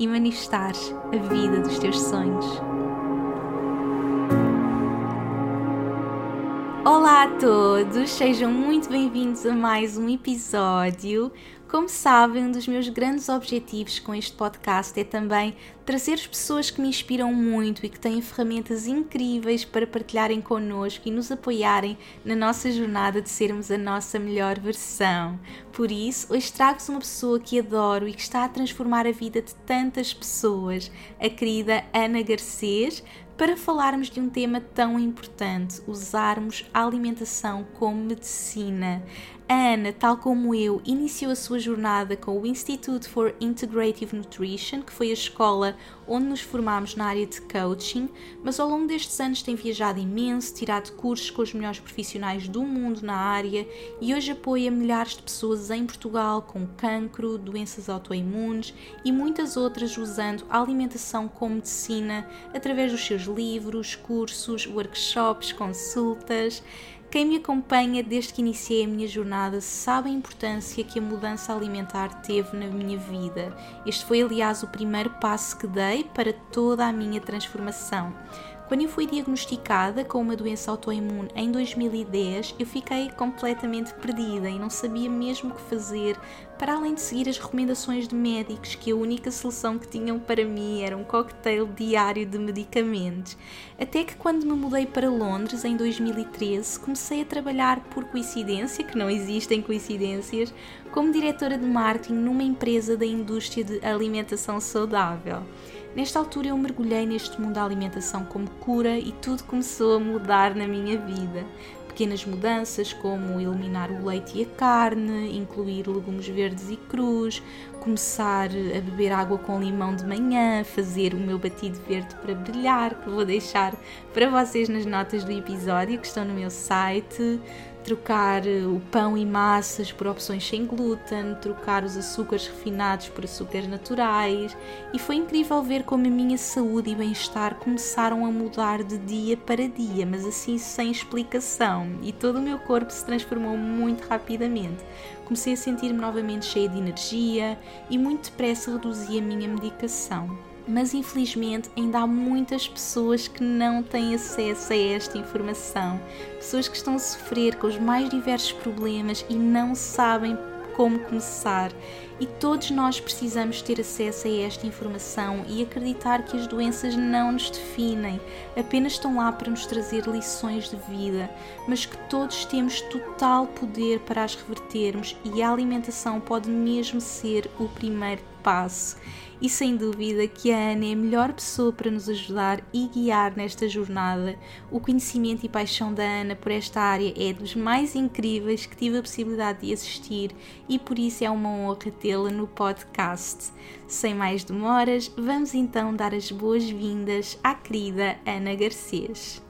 e manifestares a vida dos teus sonhos. Olá a todos, sejam muito bem-vindos a mais um episódio. Como sabem, um dos meus grandes objetivos com este podcast é também trazer as pessoas que me inspiram muito e que têm ferramentas incríveis para partilharem connosco e nos apoiarem na nossa jornada de sermos a nossa melhor versão. Por isso, hoje trago-vos uma pessoa que adoro e que está a transformar a vida de tantas pessoas, a querida Ana Garcês, para falarmos de um tema tão importante, usarmos a alimentação como medicina. A Ana, tal como eu, iniciou a sua jornada com o Institute for Integrative Nutrition, que foi a escola onde nos formámos na área de coaching, mas ao longo destes anos tem viajado imenso, tirado cursos com os melhores profissionais do mundo na área e hoje apoia milhares de pessoas em Portugal com cancro, doenças autoimunes e muitas outras usando a alimentação como medicina através dos seus livros, cursos, workshops, consultas. Quem me acompanha desde que iniciei a minha jornada sabe a importância que a mudança alimentar teve na minha vida. Este foi, aliás, o primeiro passo que dei para toda a minha transformação. Quando eu fui diagnosticada com uma doença autoimune em 2010, eu fiquei completamente perdida e não sabia mesmo o que fazer, para além de seguir as recomendações de médicos, que a única solução que tinham para mim era um cocktail diário de medicamentos. Até que quando me mudei para Londres em 2013, comecei a trabalhar por coincidência, que não existem coincidências, como diretora de marketing numa empresa da indústria de alimentação saudável. Nesta altura eu mergulhei neste mundo da alimentação como cura e tudo começou a mudar na minha vida. Pequenas mudanças como eliminar o leite e a carne, incluir legumes verdes e crus, começar a beber água com limão de manhã, fazer o meu batido verde para brilhar, que vou deixar para vocês nas notas do episódio que estão no meu site, trocar eh, o pão e massas por opções sem glúten, trocar os açúcares refinados por açúcares naturais, e foi incrível ver como a minha saúde e bem-estar começaram a mudar de dia para dia, mas assim sem explicação, e todo o meu corpo se transformou muito rapidamente. Comecei a sentir-me novamente cheia de energia e muito depressa reduzi a minha medicação mas infelizmente ainda há muitas pessoas que não têm acesso a esta informação, pessoas que estão a sofrer com os mais diversos problemas e não sabem como começar. E todos nós precisamos ter acesso a esta informação e acreditar que as doenças não nos definem, apenas estão lá para nos trazer lições de vida, mas que todos temos total poder para as revertermos e a alimentação pode mesmo ser o primeiro passo e sem dúvida que a Ana é a melhor pessoa para nos ajudar e guiar nesta jornada. O conhecimento e paixão da Ana por esta área é dos mais incríveis que tive a possibilidade de assistir e por isso é uma honra tê-la no podcast. Sem mais demoras, vamos então dar as boas-vindas à querida Ana Garcês.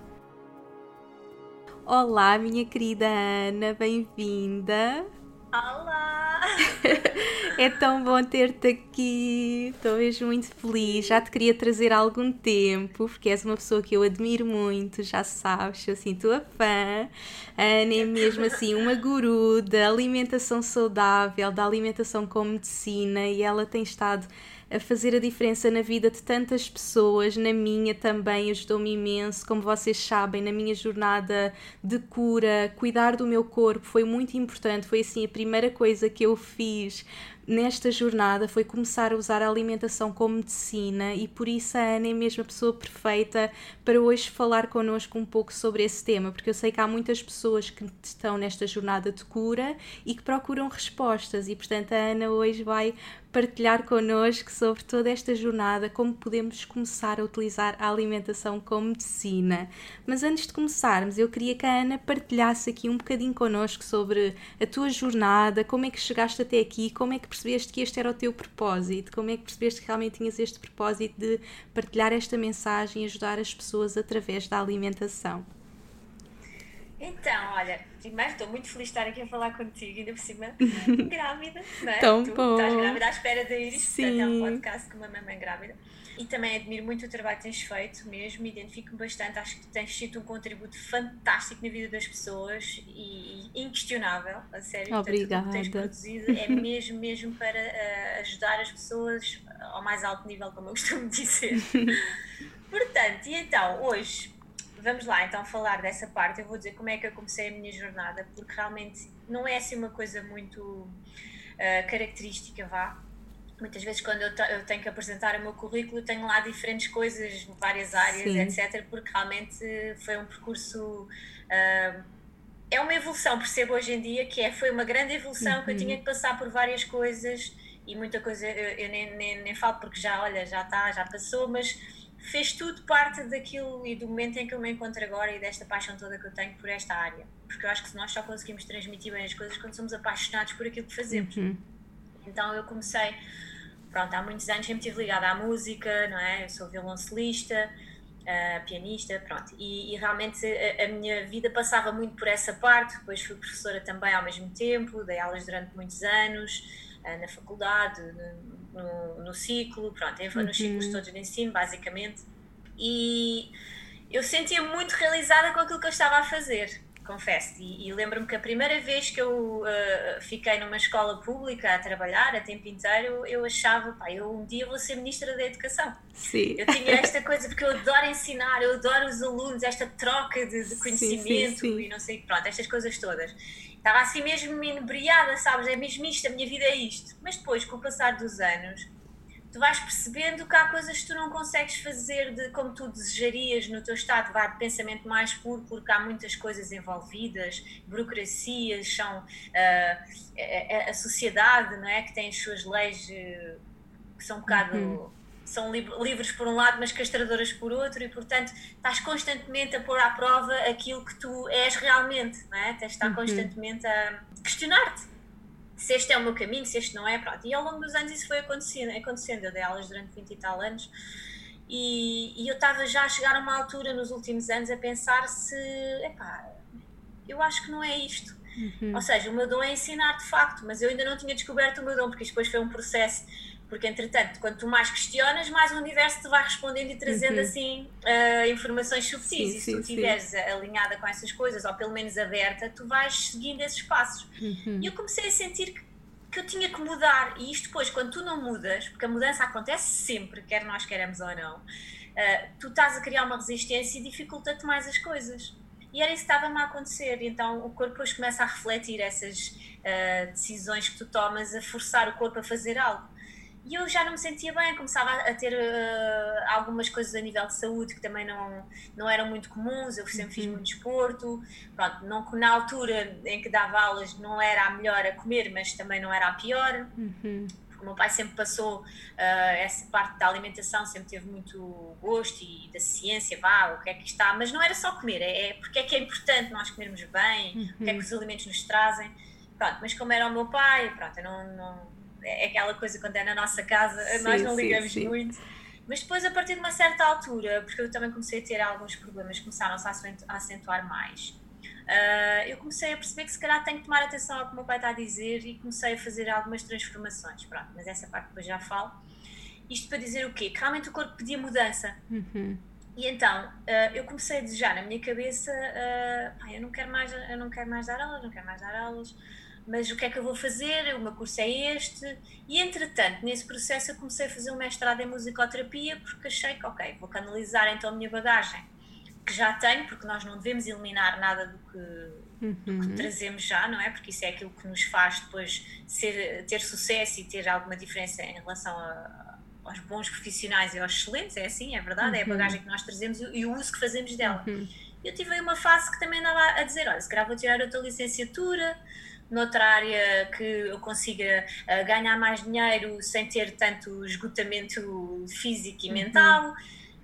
Olá, minha querida Ana, bem-vinda! Olá! é tão bom ter-te aqui. Estou mesmo muito feliz. Já te queria trazer há algum tempo, porque és uma pessoa que eu admiro muito, já sabes, eu assim, tua fã. Ana é mesmo assim uma guru da alimentação saudável, da alimentação com medicina, e ela tem estado a fazer a diferença na vida de tantas pessoas, na minha também ajudou-me imenso, como vocês sabem, na minha jornada de cura, cuidar do meu corpo foi muito importante, foi assim a primeira coisa que eu fiz nesta jornada foi começar a usar a alimentação como medicina e por isso a Ana é mesmo a pessoa perfeita para hoje falar connosco um pouco sobre esse tema, porque eu sei que há muitas pessoas que estão nesta jornada de cura e que procuram respostas e portanto a Ana hoje vai partilhar connosco sobre toda esta jornada, como podemos começar a utilizar a alimentação como medicina. Mas antes de começarmos, eu queria que a Ana partilhasse aqui um bocadinho connosco sobre a tua jornada, como é que chegaste até aqui, como é que percebeste que este era o teu propósito, como é que percebeste que realmente tinhas este propósito de partilhar esta mensagem e ajudar as pessoas através da alimentação. Então, olha, primeiro estou muito feliz de estar aqui a falar contigo, ainda por cima, grávida, não é? Tão tu bom. estás grávida à espera de ir, Sim. portanto é um podcast com uma mamãe grávida. E também admiro muito o trabalho que tens feito mesmo, identifico-me bastante, acho que tens sido um contributo fantástico na vida das pessoas e, e inquestionável, a sério. Obrigada. Portanto, o que tens produzido é mesmo, mesmo para uh, ajudar as pessoas ao mais alto nível, como eu costumo dizer. Portanto, e então, hoje vamos lá então falar dessa parte. Eu vou dizer como é que eu comecei a minha jornada, porque realmente não é assim uma coisa muito uh, característica, vá. Muitas vezes, quando eu, eu, tenho que apresentar o meu currículo, tenho lá diferentes coisas, várias áreas, Sim. etc., porque realmente foi um percurso. Uh, é uma evolução, percebo hoje em dia que é, foi uma grande evolução, uhum. que eu tinha que passar por várias coisas e muita coisa eu, eu nem, nem, nem falo porque já, olha, já está, já passou, mas fez tudo parte daquilo e do momento em que eu me encontro agora e desta paixão toda que eu tenho por esta área. Porque eu acho que nós só conseguimos transmitir bem as coisas quando somos apaixonados por aquilo que fazemos. Uhum. Então eu comecei, pronto, há muitos anos sempre estive ligada à música, não é? Eu sou violoncelista, uh, pianista, pronto. E, e realmente a, a, minha vida passava muito por essa parte. Depois fui professora também ao mesmo tempo, dei aulas durante muitos anos uh, na faculdade, no, no ciclo, pronto, uhum. nos ciclos todos de ensino, basicamente. E eu sentia muito realizada com aquilo que eu estava a fazer, confesso. E, e lembro-me que a primeira vez que eu uh, fiquei numa escola pública a trabalhar a tempo inteiro, eu achava, pá, eu um dia vou ser ministra da Educação. Sim. Eu tinha esta coisa, porque eu adoro ensinar, eu adoro os alunos, esta troca de, de conhecimento sim, sim, sim. e não sei, pronto, estas coisas todas. Estava assim mesmo inebriada, sabes? É mesmo isto, a minha vida é isto. Mas depois, com o passar dos anos, tu vais percebendo que há coisas que tu não consegues fazer de como tu desejarias no teu estado de pensamento mais puro, porque há muitas coisas envolvidas, burocracias, são uh, a, a, sociedade, não é? Que tem as suas leis uh, que são um bocado. Uhum são livres por um lado, mas castradoras por outro, e portanto estás constantemente a pôr à prova aquilo que tu és realmente, não é? Tens de estar uhum. constantemente a questionar-te se este é o meu caminho, se este não é, pronto. E ao longo dos anos isso foi acontecendo, acontecendo. eu dei aulas durante 20 e tal anos, e, e eu estava já a chegar a uma altura nos últimos anos a pensar se, epá, eu acho que não é isto. Uhum. Ou seja, o meu dom é ensinar de facto, mas eu ainda não tinha descoberto o meu dom, porque isto depois foi um processo porque, entretanto, quanto mais questionas, mais o universo te vai respondendo e trazendo uhum. assim uh, informações subtis. E se tu estiveres alinhada com essas coisas, ou pelo menos aberta, tu vais seguindo esses passos. Uhum. E eu comecei a sentir que, que eu tinha que mudar. E isto depois, quando tu não mudas, porque a mudança acontece sempre, quer nós queremos ou não, uh, tu estás a criar uma resistência e dificulta-te mais as coisas. E era isso que estava-me a acontecer. Então o corpo depois começa a refletir essas uh, decisões que tu tomas, a forçar o corpo a fazer algo. E eu já não me sentia bem, começava a ter uh, algumas coisas a nível de saúde que também não, não eram muito comuns. Eu sempre fiz uhum. muito desporto. Pronto, não, na altura em que dava aulas não era a melhor a comer, mas também não era a pior. Uhum. Porque o meu pai sempre passou uh, essa parte da alimentação, sempre teve muito gosto e da ciência, vá, o que é que está. Mas não era só comer, é, é porque é que é importante nós comermos bem, uhum. o que é que uhum. os alimentos nos trazem. Pronto, mas como era o meu pai, pronto, eu não, não é aquela coisa quando é na nossa casa, sim, nós não ligamos sim, sim. muito. Mas depois, a partir de uma certa altura, porque eu também comecei a ter alguns problemas, começaram-se a acentuar mais. Uh, eu comecei a perceber que se calhar tenho que tomar atenção ao que o meu pai está a dizer e comecei a fazer algumas transformações. Pronto, mas essa parte depois já falo. Isto para dizer o quê? Que realmente o corpo pedia mudança. Uhum. E então, uh, eu comecei a desejar na minha cabeça, uh, eu não quero mais, eu não quero mais dar aulas, não quero mais dar aulas mas o que é que eu vou fazer? O meu curso é este. E entretanto, nesse processo, eu comecei a fazer um mestrado em musicoterapia porque achei que, ok, vou canalizar então a minha bagagem, que já tenho, porque nós não devemos eliminar nada do que, uhum. do que uhum. trazemos já, não é? Porque isso é aquilo que nos faz depois ser, ter sucesso e ter alguma diferença em relação a, aos bons profissionais e aos excelentes, é assim, é verdade, uhum. é a uhum. bagagem que nós trazemos e o uso que fazemos dela. Uhum. Eu tive aí uma fase que também andava a dizer: olha, se calhar vou tirar outra licenciatura noutra área que eu consiga uh, ganhar mais dinheiro sem ter tanto esgotamento físico e uhum.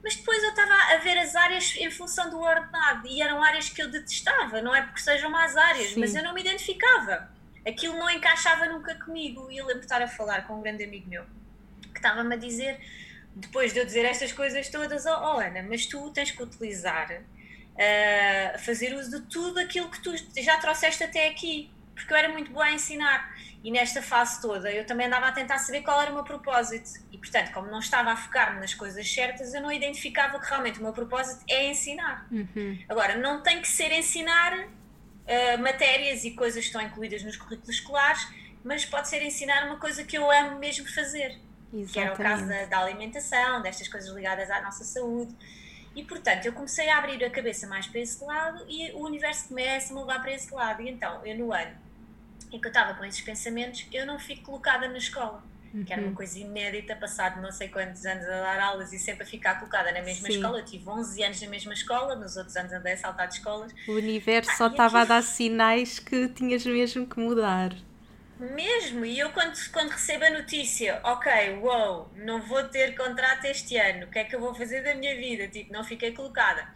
Mas depois eu estava a ver as áreas em função do ordenado e eram áreas que eu detestava, não é porque sejam más áreas, Sim. mas eu não me identificava. Aquilo não encaixava nunca comigo. E eu lembro de estar a falar com um grande amigo meu que estava-me a dizer, depois de eu dizer estas coisas todas, oh, oh Ana, mas tu tens que utilizar, uh, fazer uso de tudo aquilo que tu já trouxeste até aqui porque eu era muito boa a ensinar. E nesta fase toda eu também andava a tentar saber qual era o meu propósito. E portanto, como não estava a focar-me nas coisas certas, eu não identificava que realmente o meu propósito é ensinar. Uhum. Agora, não tem que ser ensinar uh, matérias e coisas que estão incluídas nos currículos escolares, mas pode ser ensinar uma coisa que eu amo mesmo fazer. Exatamente. Que era o caso da, da alimentação, destas coisas ligadas à nossa saúde. E portanto, eu comecei a abrir a cabeça mais para esse lado e o universo começa a me levar para esse lado. E então, eu no ano em que eu estava com esses pensamentos, eu não fico colocada na escola. Uhum. Que era uma uhum. coisa inédita, passado não sei quantos anos a dar aulas e sempre a ficar colocada na mesma Sim. escola. Eu tive 11 anos na mesma escola, nos outros anos andei a saltar de escolas. O universo ah, só estava aqui... a dar sinais que tinhas mesmo que mudar. Mesmo, e eu quando, quando recebo a notícia, ok, wow, não vou ter contrato este ano, o que é que eu vou fazer da minha vida? Tipo, não fiquei colocada.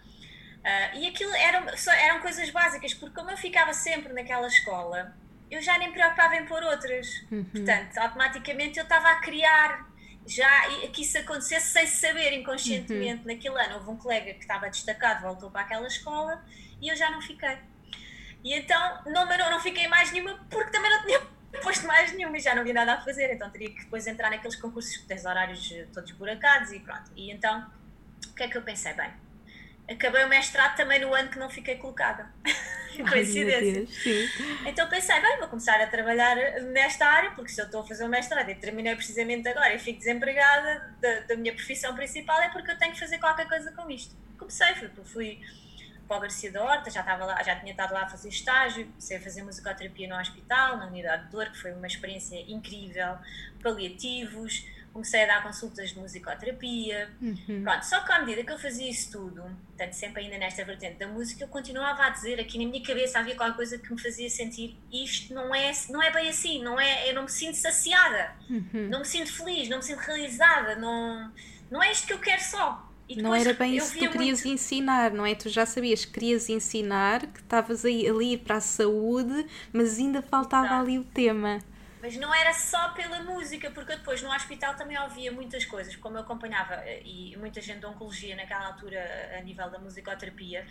Uh, e aquilo eram, eram coisas básicas, porque como eu ficava sempre naquela escola, eu já nem me preocupava em pôr outras. Uhum. Portanto, automaticamente eu estava a criar já que isso acontecesse sem saber inconscientemente. Uhum. Naquele ano houve um colega que estava destacado, voltou para aquela escola e eu já não fiquei. E então não, não, não fiquei mais nenhuma porque também não tinha posto mais nenhuma e já não havia nada a fazer. Então teria que depois entrar naqueles concursos que tens horários todos buracados e pronto. E então o que é que eu pensei? Bem, acabei o mestrado também no ano que não fiquei colocada. Coincidência. então pensei, bem, vou começar a trabalhar nesta área, porque se eu estou a fazer o mestrado e terminei precisamente agora e fico desempregada da, da, minha profissão principal, é porque eu tenho que fazer qualquer coisa com isto. Comecei, fui, fui para o Garcia da Horta, já, estava lá, já tinha estado lá a fazer estágio, comecei a fazer musicoterapia no hospital, na unidade de dor, que foi uma experiência incrível, paliativos, comecei a dar consultas de musicoterapia. Uhum. Pronto, só que à medida que eu fazia isso tudo, portanto, sempre ainda nesta vertente da música, eu continuava a dizer aqui na minha cabeça havia qualquer coisa que me fazia sentir isto não é, não é bem assim, não é, eu não me sinto saciada, uhum. não me sinto feliz, não me sinto realizada, não, não é isto que eu quero só. não era bem isso que tu querias muito... ensinar, não é? Tu já sabias que querias ensinar, que estavas ali para a saúde, mas ainda faltava não. ali o tema. Mas não era só pela música, porque depois no hospital também ouvia muitas coisas, como eu acompanhava eh, e muita gente de oncologia naquela altura a nível da musicoterapia.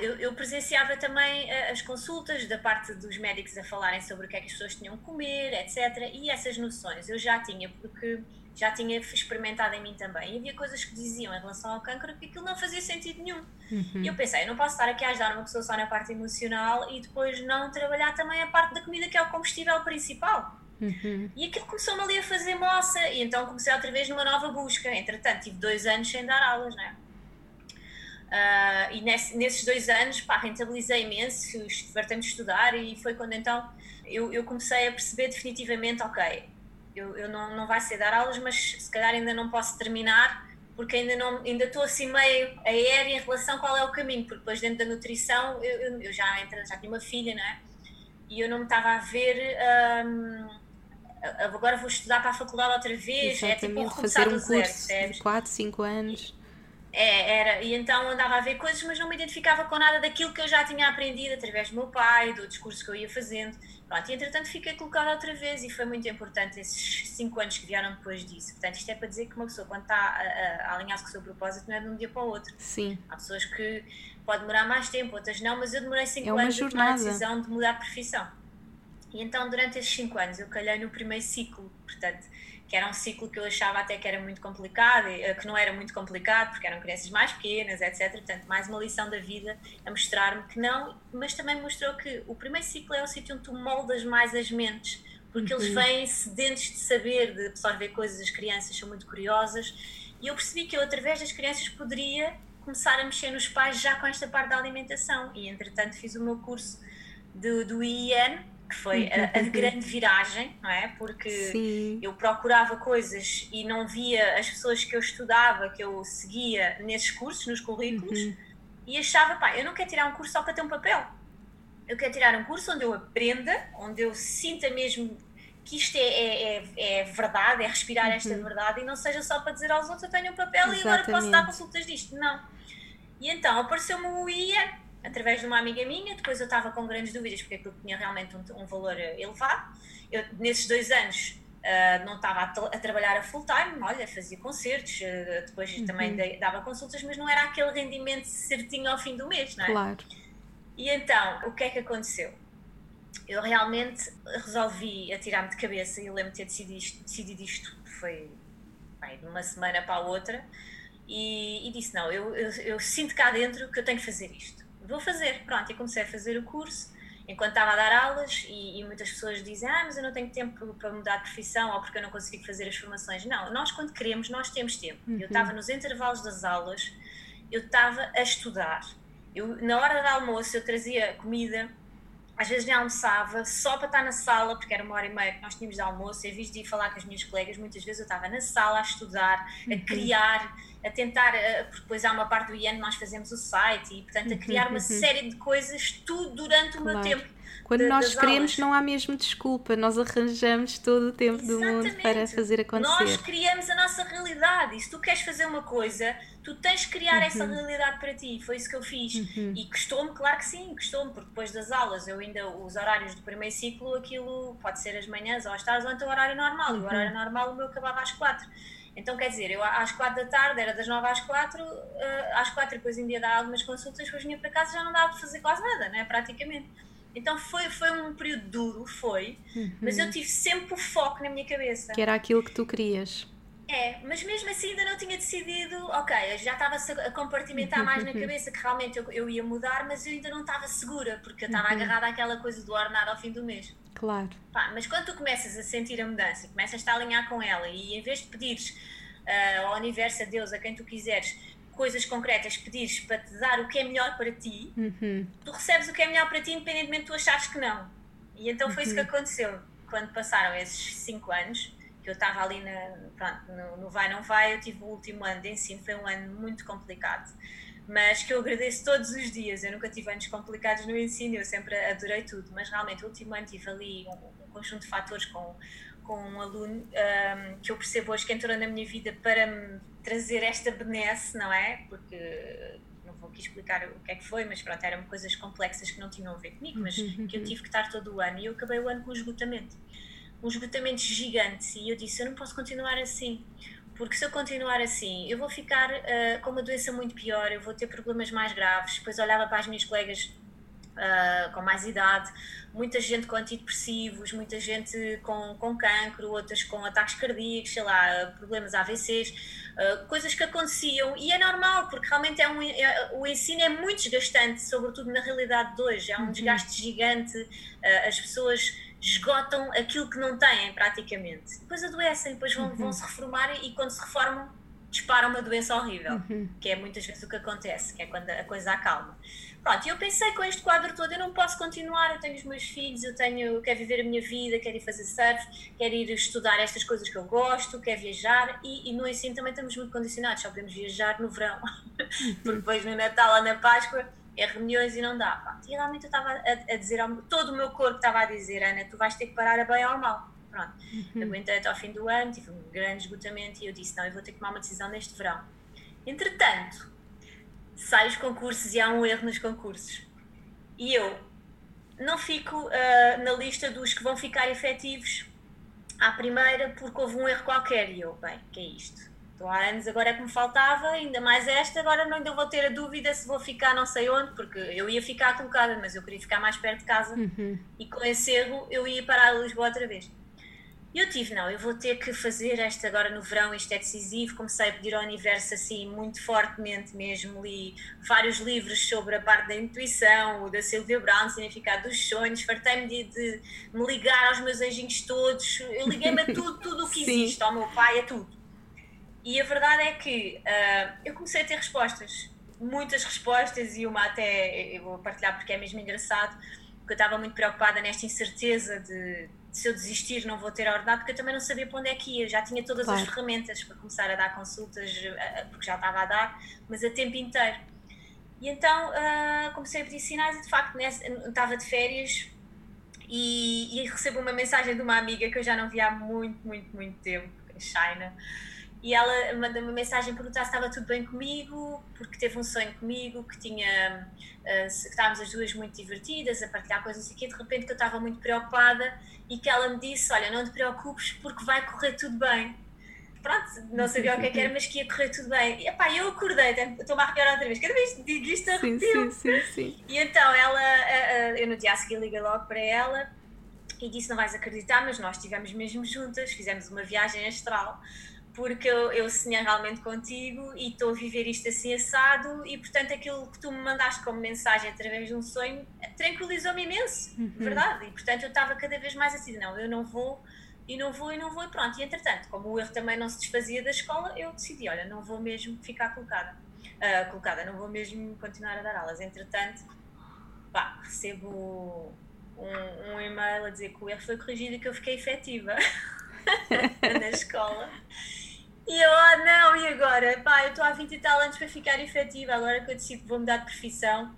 Eu, eu presenciava também eh, as consultas da parte dos médicos a falarem sobre o que é que as pessoas tinham que comer, etc. E essas noções eu já tinha, porque já tinha experimentado em mim também. E havia coisas que diziam em relação ao câncer que aquilo não fazia sentido nenhum. Uhum. E eu pensei, eu não posso estar aqui a ajudar uma pessoa só na parte emocional e depois não trabalhar também a parte da comida, que é o combustível principal. Uhum. E aquilo começou-me ali a fazer moça, e então comecei outra vez numa nova busca. Entretanto, tive dois anos sem dar aulas, né? Uh, e nesse, nesses dois anos, pá, rentabilizei imenso, fartei-me de estudar, e foi quando então eu, eu comecei a perceber definitivamente: ok, eu, eu não, não vai ser dar aulas, mas se calhar ainda não posso terminar porque ainda não ainda estou assim meio aérea em relação a qual é o caminho, porque depois dentro da nutrição eu, eu, já, já tinha uma filha, não é? E eu não me estava a ver. Um, agora vou estudar para a faculdade outra vez, Exatamente, é tipo fazer um curso zero, de 4, 5 anos. É, era, e então andava a ver coisas, mas não me identificava com nada daquilo que eu já tinha aprendido através do meu pai, do discurso que eu ia fazendo. Pronto, e entretanto fiquei colocada outra vez e foi muito importante esses 5 anos que vieram depois disso. Portanto, isto é para dizer que uma pessoa, quando está a, a, a alinhar-se com o seu propósito, não é de um dia para o outro. Sim. Há pessoas que pode demorar mais tempo, outras não, mas eu demorei 5 é anos jornada. a decisão de mudar a profissão. E então, durante esses 5 anos, eu calhei no primeiro ciclo, portanto, que era um ciclo que eu achava até que era muito complicado, eh, que não era muito complicado, porque eram crianças mais pequenas, etc. Portanto, mais uma lição da vida a mostrar-me que não, mas também mostrou que o primeiro ciclo é o sítio onde tu moldas mais as mentes, porque uhum. eles vêm sedentes de saber, de absorver coisas, as crianças são muito curiosas, e eu percebi que eu, através das crianças, poderia começar a mexer nos pais já com esta parte da alimentação, e entretanto fiz o meu curso do, do IIN, que foi a, a grande viragem, não é? Porque Sim. eu procurava coisas e não via as pessoas que eu estudava, que eu seguia nesses cursos, nos currículos, uhum. e achava, pá, eu não quero tirar um curso só para ter um papel. eu quero tirar um curso onde eu aprenda, onde eu sinta mesmo que isto é, é, é, é verdade, é respirar uhum. esta verdade e não seja só para dizer aos outros eu tenho um papel Exatamente. e agora posso dar consultas disto. Não. E então apareceu-me o IA através de uma amiga minha, depois eu estava com grandes dúvidas porque aquilo tinha realmente um, um valor elevado. Eu, nesses dois anos Uh, não estava a, a, trabalhar a full time, olha, fazia concertos, uh, depois uhum. também de, dava consultas, mas não era aquele rendimento certinho ao fim do mês, não é? Claro. E então, o que é que aconteceu? Eu realmente resolvi atirar-me de cabeça e lembro-me de ter decidido isto, decidido isto foi bem, de uma semana para a outra e, e disse: Não, eu, eu, eu, sinto cá dentro que eu tenho que fazer isto. Vou fazer, pronto, e comecei a fazer o curso enquanto estava a dar aulas e, e, muitas pessoas dizem ah, mas eu não tenho tempo para mudar de profissão ou porque eu não consigo fazer as formações. Não, nós quando queremos, nós temos tempo. Uhum. Eu estava nos intervalos das aulas, eu estava a estudar. Eu, na hora do almoço eu trazia comida, às vezes nem almoçava, só para estar na sala, porque era uma hora e meia que nós tínhamos de almoço, em vez de ir falar com as minhas colegas, muitas vezes eu estava na sala a estudar, a uhum. criar, a tentar, porque depois há uma parte do IAN nós fazemos o site e, portanto, a criar uma uhum. série de coisas, tudo durante o meu tempo. Quando de, nós queremos, aulas. não há mesmo desculpa, nós arranjamos todo o tempo Exatamente. do mundo para fazer acontecer. Nós criamos a nossa realidade e se tu queres fazer uma coisa, tu tens que criar uhum. essa realidade para ti. Foi isso que eu fiz. Uhum. E custou-me, claro que sim, custou-me, porque depois das aulas, eu ainda, os horários do primeiro ciclo, aquilo pode ser as manhãs ou às tardes ou então o horário normal. Uhum. E o horário normal o meu acabava às quatro. Então, quer dizer, eu às quatro da tarde, era das nove às quatro, uh, às quatro depois ainda ia dar algumas consultas, depois vinha para casa já não dava para fazer quase nada, né? praticamente. Então foi, foi um período duro, foi, uhum. mas eu tive sempre o foco na minha cabeça. Que era aquilo que tu querias. É, mas mesmo assim ainda não tinha decidido, ok, já estava a compartimentar mais na cabeça que realmente eu, eu ia mudar, mas eu ainda não estava segura, porque eu estava uhum. agarrada àquela coisa do ordenado ao fim do mês. Claro. Pá, mas quando tu começas a sentir a mudança, começas a alinhar com ela e em vez de pedires uh, ao universo, a Deus, a quem tu quiseres, coisas concretas, pedires para te dar o que é melhor para ti, uhum. tu recebes o que é melhor para ti independentemente de tu achares que não. E então foi uhum. isso que aconteceu quando passaram esses cinco anos, que eu estava ali na, pronto, no, no vai não vai, eu tive o último ano de ensino, foi um ano muito complicado mas que eu agradeço todos os dias. Eu nunca tive anos complicados no ensino, eu sempre adorei tudo, mas realmente o último ano tive ali um, um conjunto de fatores com, com um aluno um, que eu percebo hoje que entrou na minha vida para me trazer esta benesse, não é? Porque não vou aqui explicar o que é que foi, mas pronto, eram coisas complexas que não tinham a ver comigo, mas que eu tive que estar todo o ano e eu acabei o ano com esgotamento. Um esgotamento gigante e eu disse: eu não posso continuar assim porque se eu continuar assim, eu vou ficar uh, com uma doença muito pior, eu vou ter problemas mais graves. Depois olhava para as minhas colegas uh, com mais idade, muita gente com antidepressivos, muita gente com, com cancro, outras com ataques cardíacos, sei lá, problemas AVCs, uh, ah, coisas que aconteciam. E é normal, porque realmente é um, é, o ensino é muito desgastante, sobretudo na realidade de hoje. Há um uhum. desgaste gigante, as pessoas esgotam aquilo que não têm praticamente. Depois adoecem, depois vão, uhum. vão se reformar e, quando se reformam disparam uma doença horrível, uhum. que é muitas vezes o que acontece, que é quando a coisa acalma. Pronto, eu pensei com este quadro todo, eu não posso continuar, eu tenho os meus filhos, eu tenho, quero viver a minha vida, quero ir fazer surf, quero ir estudar estas coisas que eu gosto, quero viajar e, e no ensino também estamos muito condicionados, só podemos viajar no verão, uhum. porque depois no Natal ou na Páscoa é reuniões e não dá. Pá. E realmente eu estava a, a, dizer, ao, todo o meu corpo estava a dizer, Ana, tu vais ter que parar a bem ou mal. Pronto. Uhum. Aguentei até ao fim do ano, tive um grande esgotamento e eu disse, não, eu vou ter que tomar uma decisão neste verão. Entretanto, saem os concursos e há um erro nos concursos. E eu não fico uh, na lista dos que vão ficar efetivos à primeira porque houve um erro qualquer. E eu, bem, que é isto? Estou há anos, agora é que me faltava, ainda mais esta, agora não ainda vou ter a dúvida se vou ficar não sei onde, porque eu ia ficar colocada, mas eu queria ficar mais perto de casa uhum. e com esse erro eu ia parar a Lisboa outra vez. E eu tive, não, eu vou ter que fazer esta agora no verão, isto é decisivo. Comecei a pedir ao universo assim, muito fortemente mesmo. Li vários livros sobre a parte da intuição, o da Sylvia Brown, Significado dos Sonhos. Fartei-me de, de, me ligar aos meus anjinhos todos. Eu liguei-me a tudo, tudo o que existe, ao meu pai, a tudo. E a verdade é que uh, eu comecei a ter respostas, muitas respostas, e uma até eu vou partilhar porque é mesmo engraçado, porque eu estava muito preocupada nesta incerteza de, de se eu desistir não vou ter ordenado, porque eu também não sabia para onde é que ia, já tinha todas claro. as ferramentas para começar a dar consultas, porque já estava a dar, mas a tempo inteiro. E então uh, comecei a pedir sinais e de facto nessa, estava de férias e, e recebo uma mensagem de uma amiga que eu já não via há muito, muito, muito tempo, a China. E ela manda uma mensagem perguntar se estava tudo bem comigo, porque teve um sonho comigo, que tinha uh, que estávamos as duas muito divertidas, a partilhar coisas aqui, de repente que eu estava muito preocupada e que ela me disse, olha, não te preocupes porque vai correr tudo bem pronto, não sabia o que, é que era, mas que ia correr tudo bem. E epá, eu acordei, estou-me a arrepiar outra vez, cada vez que digo isto arrepio. Sim, sim, sim, sim. E então ela, eu no dia a seguir liguei logo para ela e disse: Não vais acreditar, mas nós estivemos mesmo juntas, fizemos uma viagem astral. Porque eu, eu sonhei realmente contigo e estou a viver isto assim assado, e portanto aquilo que tu me mandaste como mensagem através de um sonho tranquilizou-me imenso, uhum. verdade? E portanto eu estava cada vez mais assim: Não, eu não vou e não vou e não vou e pronto. E entretanto, como o erro também não se desfazia da escola, eu decidi, olha, não vou mesmo ficar colocada, uh, colocada, não vou mesmo continuar a dar aulas. Entretanto, pá, recebo um, um e-mail a dizer que o erro foi corrigido e que eu fiquei efetiva na escola. E eu, ah oh, não, e agora? Pá, eu estou há 20 e tal anos para ficar efetiva, agora que eu decido que vou mudar de profissão,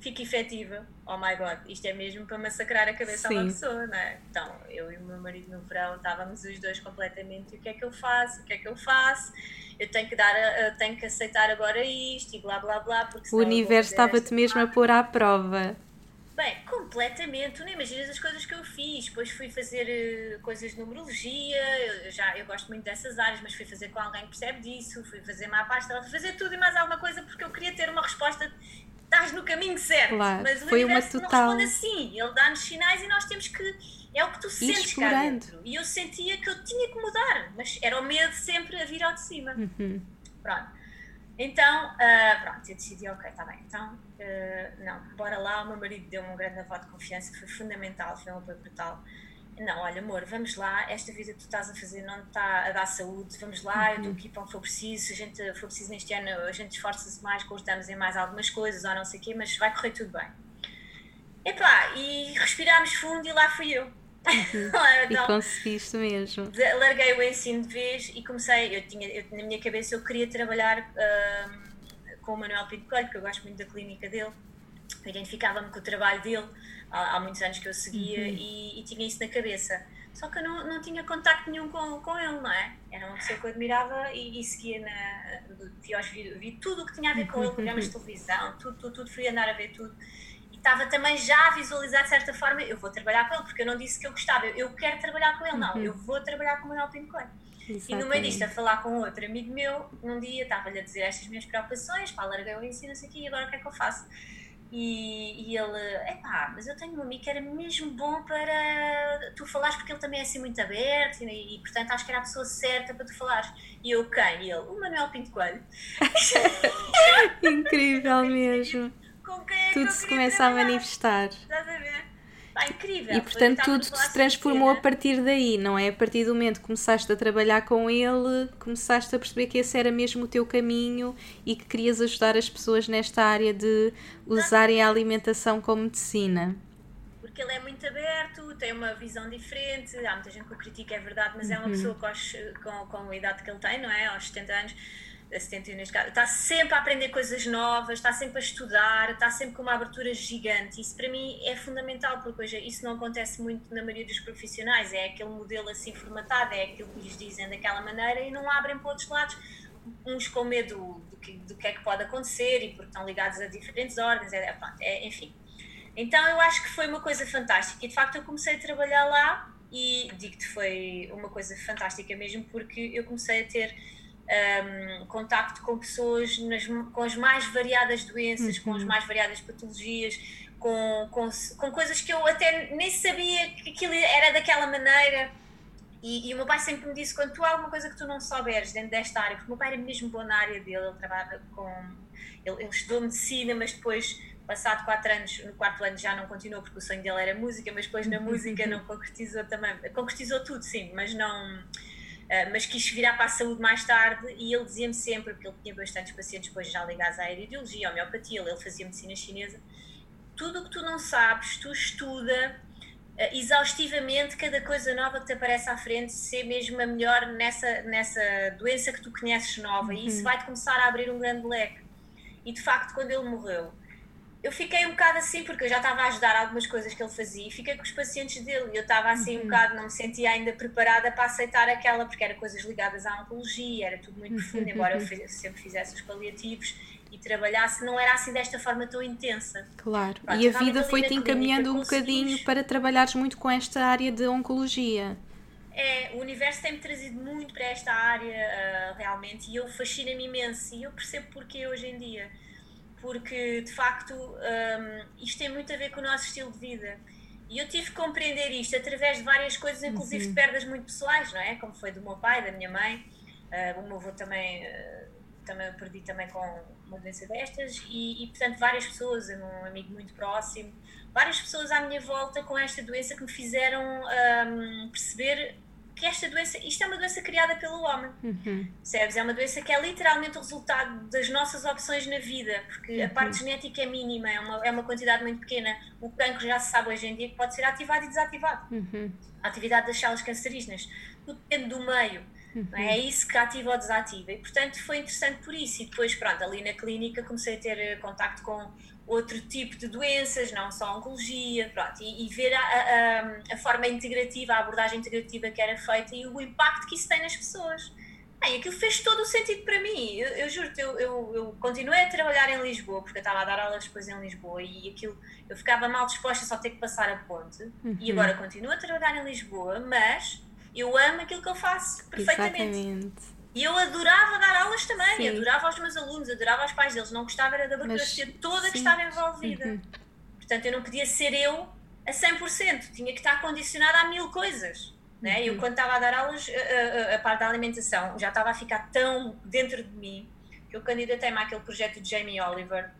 fico efetiva. Oh my god, isto é mesmo para massacrar a cabeça Sim. a uma pessoa, não é? Então, eu e o meu marido no verão estávamos os dois completamente. O que é que eu faço? O que é que eu faço? Eu tenho que dar, tenho que aceitar agora isto e blá blá blá. Porque o universo estava-te mesmo a pôr à prova. Bem, completamente. Tu nem imaginas as coisas que eu fiz. Depois fui fazer uh, coisas de numerologia. Eu, já, eu gosto muito dessas áreas, mas fui fazer com alguém que percebe disso. Fui fazer mapa astral. Fui fazer tudo e mais alguma coisa porque eu queria ter uma resposta estás no caminho certo. Claro, mas o foi universo uma total... não responde assim. Ele dá-nos sinais e nós temos que. É o que tu sentes explorando. cá dentro. E eu sentia que eu tinha que mudar, mas era o medo sempre a vir ao de cima. Uhum. Pronto. Então, uh, pronto, eu decidi, ok, está bem. Então, uh, não, bora lá. O meu marido deu-me um grande voto de confiança, que foi fundamental, foi um apoio brutal. Não, olha, amor, vamos lá, esta vida que tu estás a fazer não está a dar saúde, vamos lá, uhum. eu estou aqui para o que for preciso, se a gente for preciso neste ano, a gente esforça-se mais, cortamos em mais algumas coisas ou não sei o quê, mas vai correr tudo bem. Epá, e respirámos fundo e lá fui eu. Uhum. então, e conseguiste mesmo. Larguei o ensino de vez e comecei, eu tinha, eu, na minha cabeça eu queria trabalhar uh, com o Manuel Pinto Coelho, porque eu gosto muito da clínica dele, identificava-me com o trabalho dele, há, há muitos anos que eu seguia uhum. e, e, tinha isso na cabeça. Só que eu não, não tinha contacto nenhum com, com ele, não é? Era uma pessoa que eu admirava e, e seguia na. Vi, vi tudo o que tinha a ver com ele, programas de televisão, tudo, tudo, tudo, fui andar a ver tudo. E estava também já a visualizar de certa forma: eu vou trabalhar com ele, porque eu não disse que eu gostava, eu quero trabalhar com ele, não, uhum. eu vou trabalhar com o Manuel Pinto Coelho. E no meio disto, a falar com outro amigo meu, num dia estava-lhe a dizer estas minhas preocupações, pá, larguei o ensino, isso aqui, e agora o que é que eu faço? E, e ele, epá, mas eu tenho um amigo que era mesmo bom para tu falares, porque ele também é assim muito aberto e, e portanto acho que era a pessoa certa para tu falares. E eu, quem? E ele, o Manuel Pinto Coelho. Incrível mesmo. Com quem é Tudo se começa trabalhar? a manifestar. Ver? Pá, incrível. E portanto tudo se transformou a partir daí, não é? A partir do momento que começaste a trabalhar com ele, começaste a perceber que esse era mesmo o teu caminho e que querias ajudar as pessoas nesta área de usarem a alimentação como medicina. Porque ele é muito aberto, tem uma visão diferente, há muita gente que o critica, é verdade, mas é uma uhum. pessoa com, com, com a idade que ele tem, não é? Aos 70 anos assistente caso, está sempre a aprender coisas novas, está sempre a estudar, está sempre com uma abertura gigante. Isso para mim é fundamental, porque hoje isso não acontece muito na maioria dos profissionais. É aquele modelo assim formatado, é aquilo que lhes dizem daquela maneira e não abrem para outros lados. Uns com medo do que, do que é que pode acontecer e porque estão ligados a diferentes ordens, é, pronto, é, enfim. Então eu acho que foi uma coisa fantástica e de facto eu comecei a trabalhar lá e digo-te foi uma coisa fantástica mesmo porque eu comecei a ter um, contacto com pessoas nas, com as mais variadas doenças, uhum. com as uhum. mais variadas patologias, com, com, com coisas que eu até nem sabia que aquilo era daquela maneira. E, e, o meu pai sempre me disse: quando tu há alguma coisa que tu não souberes dentro desta área, porque o meu pai era mesmo bom na área dele, ele trabalha com. Ele, ele estudou medicina, mas depois, passado quatro anos, no quarto ano já não continuou, porque o sonho dele era música, mas depois na música não concretizou também. Concretizou tudo, sim, mas não Uh, mas quis virar para a saúde mais tarde e ele dizia-me sempre, porque ele tinha bastantes pacientes depois já ligados à ideologia, à homeopatia, ele fazia medicina chinesa, tudo o que tu não sabes, tu estuda uh, exaustivamente cada coisa nova que te aparece à frente, ser mesmo a melhor nessa, nessa doença que tu conheces nova, uhum. e isso uhum. vai-te começar a abrir um grande leque. E de facto, quando ele morreu, eu fiquei um bocado assim, porque eu já estava a ajudar algumas coisas que ele fazia e fiquei com os pacientes dele. E eu estava assim uhum. um bocado, não me sentia ainda preparada para aceitar aquela, porque era coisas ligadas à oncologia, era tudo muito profundo, embora eu sempre fizesse os paliativos e trabalhasse, não era assim desta forma tão intensa. Claro, Pronto, e a vida foi-te encaminhando um bocadinho para trabalhares muito com esta área de oncologia. É, o universo tem-me trazido muito para esta área, uh, realmente, e eu fascina-me imenso, e eu percebo porque hoje em dia porque de facto um, isto tem muito a ver com o nosso estilo de vida. E eu tive que compreender isto através de várias coisas, inclusive uhum. de perdas muito pessoais, não é? Como foi do meu pai, da minha mãe, uh, o meu avô também, uh, também perdi também com uma doença destas, e, e portanto várias pessoas, um amigo muito próximo, várias pessoas à minha volta com esta doença que me fizeram um, perceber que esta doença, isto é uma doença criada pelo homem, uhum. percebes? É uma doença que é literalmente o resultado das nossas opções na vida, porque uhum. a parte genética é mínima, é uma, é uma quantidade muito pequena. O cancro já se sabe hoje em dia que pode ser ativado e desativado. Uhum. A atividade das células cancerígenas, tudo depende do meio. É? é? isso que ativa ou desativa. E, portanto, foi interessante por isso. E depois, pronto, ali na clínica comecei a ter eh, contacto com outro tipo de doenças, não só oncologia, pronto, e, e ver a, a, a, forma integrativa, a abordagem integrativa que era feita e o impacto que isso tem nas pessoas. Bem, aquilo fez todo o sentido para mim. Eu, eu juro, eu, eu, eu, continuei a trabalhar em Lisboa, porque eu estava a dar aulas depois em Lisboa e aquilo, eu ficava mal disposta só ter que passar a ponte. Uhum. E agora continuo a trabalhar em Lisboa, mas eu amo aquilo que eu faço perfeitamente. Exatamente. E eu adorava dar aulas também, sim. adorava os meus alunos, adorava os pais deles, não gostava era da burocracia toda sim. que estava envolvida. Uhum. Portanto, eu não podia ser eu a 100%, tinha que estar condicionada a mil coisas. Né? Uhum. Eu, quando estava a dar aulas, a, a, a, parte da alimentação já estava a ficar tão dentro de mim que eu candidatei-me àquele projeto de Jamie Oliver,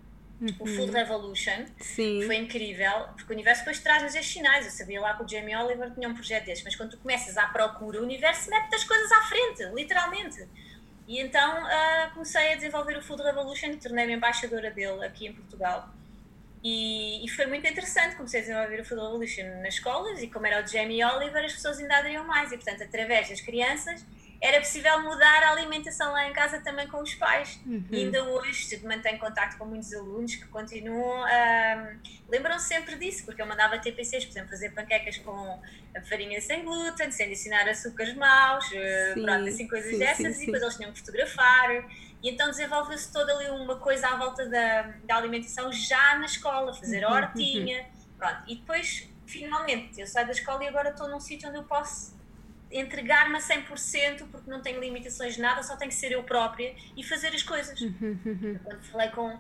Uhum. O Food Revolution Sim. foi incrível, porque o universo depois traz-nos estes sinais. Eu sabia lá que o Jamie Oliver tinha um projeto desses, mas quando tu começas à procura, o universo mete as coisas à frente, literalmente. E então uh, comecei a desenvolver o Food Revolution e tornei-me embaixadora dele aqui em Portugal. E, e, foi muito interessante, comecei a desenvolver o Food Revolution nas escolas e como era o Jamie Oliver, as pessoas ainda aderiam mais. E portanto, através das crianças, era possível mudar a alimentação lá em casa também com os pais. Uhum. E ainda hoje mantenho contato com muitos alunos que continuam a. lembram -se sempre disso, porque eu mandava TPCs, por exemplo, fazer panquecas com farinha sem glúten, sem adicionar açúcares maus, eh, sim, pronto, assim coisas sim, dessas, sim, e depois eles tinham que fotografar. E então desenvolveu-se toda ali uma coisa à volta da, da alimentação já na escola, fazer uhum, hortinha, uhum. pronto. E depois, finalmente, eu saio da escola e agora estou num sítio onde eu posso entregar-me a 100% porque não tenho limitações de nada, só tenho que ser eu própria e fazer as coisas. Quando falei com,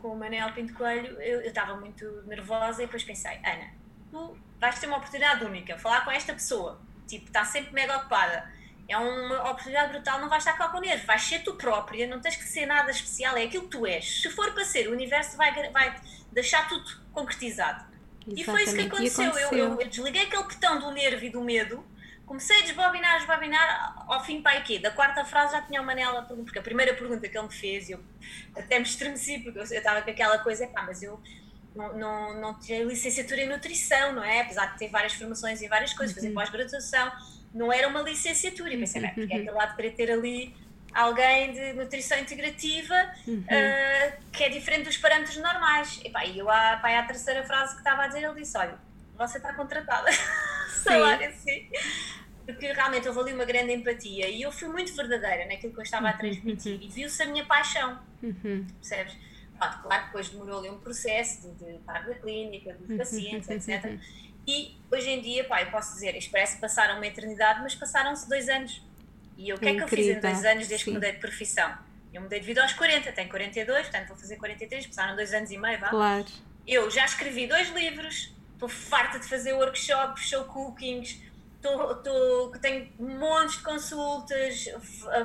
com o Manel Pinto Coelho, eu estava muito nervosa e depois pensei, Ana, tu vais ter uma oportunidade única, falar com esta pessoa, tipo, está sempre mega ocupada, é uma oportunidade brutal, não vais estar cá com nervos, vais ser tu própria, não tens que ser nada especial, é aquilo que tu és. Se for para ser, o universo vai, vai deixar tudo concretizado. Exatamente. E foi isso que aconteceu. aconteceu. Eu, eu, eu desliguei aquele botão do nervo e do medo comecei a desbobinar, desbobinar, ao fim para aqui. Da quarta frase já tinha o Manela, porque a primeira pergunta que ele me fez, eu até me estremeci, porque eu estava com aquela coisa, pá, mas eu não, não, não tinha licenciatura em nutrição, não é? Apesar de ter várias formações e várias coisas, fazer uhum. pós-graduação, não era uma licenciatura. E pensei, bem, porque é que lá de querer ter ali alguém de nutrição integrativa uhum. uh, que é diferente dos parâmetros normais. E pá, eu, pá, a terceira frase que estava a dizer, ele disse: Olha, você está contratada. Salário assim porque realmente houve ali uma grande empatia e eu fui muito verdadeira naquilo que eu estava a uhum, transmitir uhum. e viu-se a minha paixão, uhum. percebes? Pronto, claro que depois demorou ali um processo de, de da clínica, dos pacientes, etc. E hoje em dia, pá, eu posso dizer, isto parece que passaram uma eternidade, mas passaram-se dois anos. E o que é que eu fiz em dois anos desde Sim. que mudei de profissão? Eu mudei de vida aos 40, tenho 42, portanto vou fazer 43, passaram dois anos e meio, vá. Claro. Eu já escrevi dois livros, estou farta de fazer workshops, show cookings, tô, tô, tenho montes de consultas,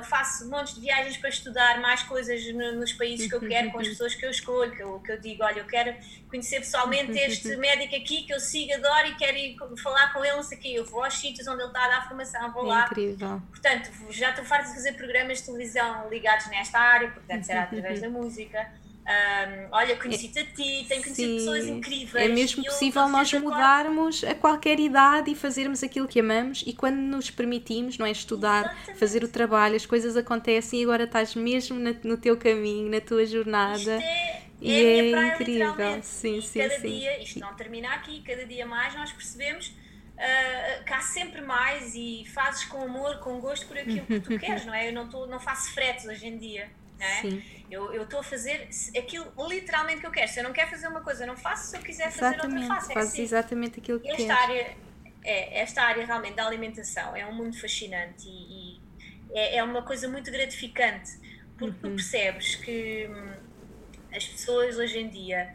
faço montes de viagens para estudar mais coisas no, nos países que eu quero, com as pessoas que eu escolho, que eu, que eu digo, olha, eu quero conhecer pessoalmente este médico aqui que eu sigo, adoro e quero ir falar com ele, não sei o quê. Eu vou aos sítios onde ele está a dar formação, vou lá. Incrível. Portanto, já estou farta de fazer programas de televisão ligados nesta área, portanto será através da música. Um, olha, conheci-te a ti, tenho conhecido Sim. pessoas incríveis. É mesmo possível nós mudarmos a qualquer idade e fazermos aquilo que amamos e quando nos permitimos, não é? Estudar, Exatamente. fazer o trabalho, as coisas acontecem e agora estás mesmo na, no teu caminho, na tua jornada. É, e é, é praia, incrível. Sim, sim, cada sim. dia, isto não termina aqui, cada dia mais nós percebemos uh, que há sempre mais e fazes com amor, com gosto por aquilo que tu queres, não é? Eu não, tô, não faço fretes hoje em dia. É? Sim. Eu estou a fazer aquilo literalmente que eu quero. Se eu não quero fazer uma coisa, não faço. Se eu quiser fazer outra, faço. É assim. exatamente aquilo que esta Área, é, esta área realmente da alimentação é um mundo fascinante e, e é, é, uma coisa muito gratificante porque uhum. tu percebes que hum, as pessoas hoje em dia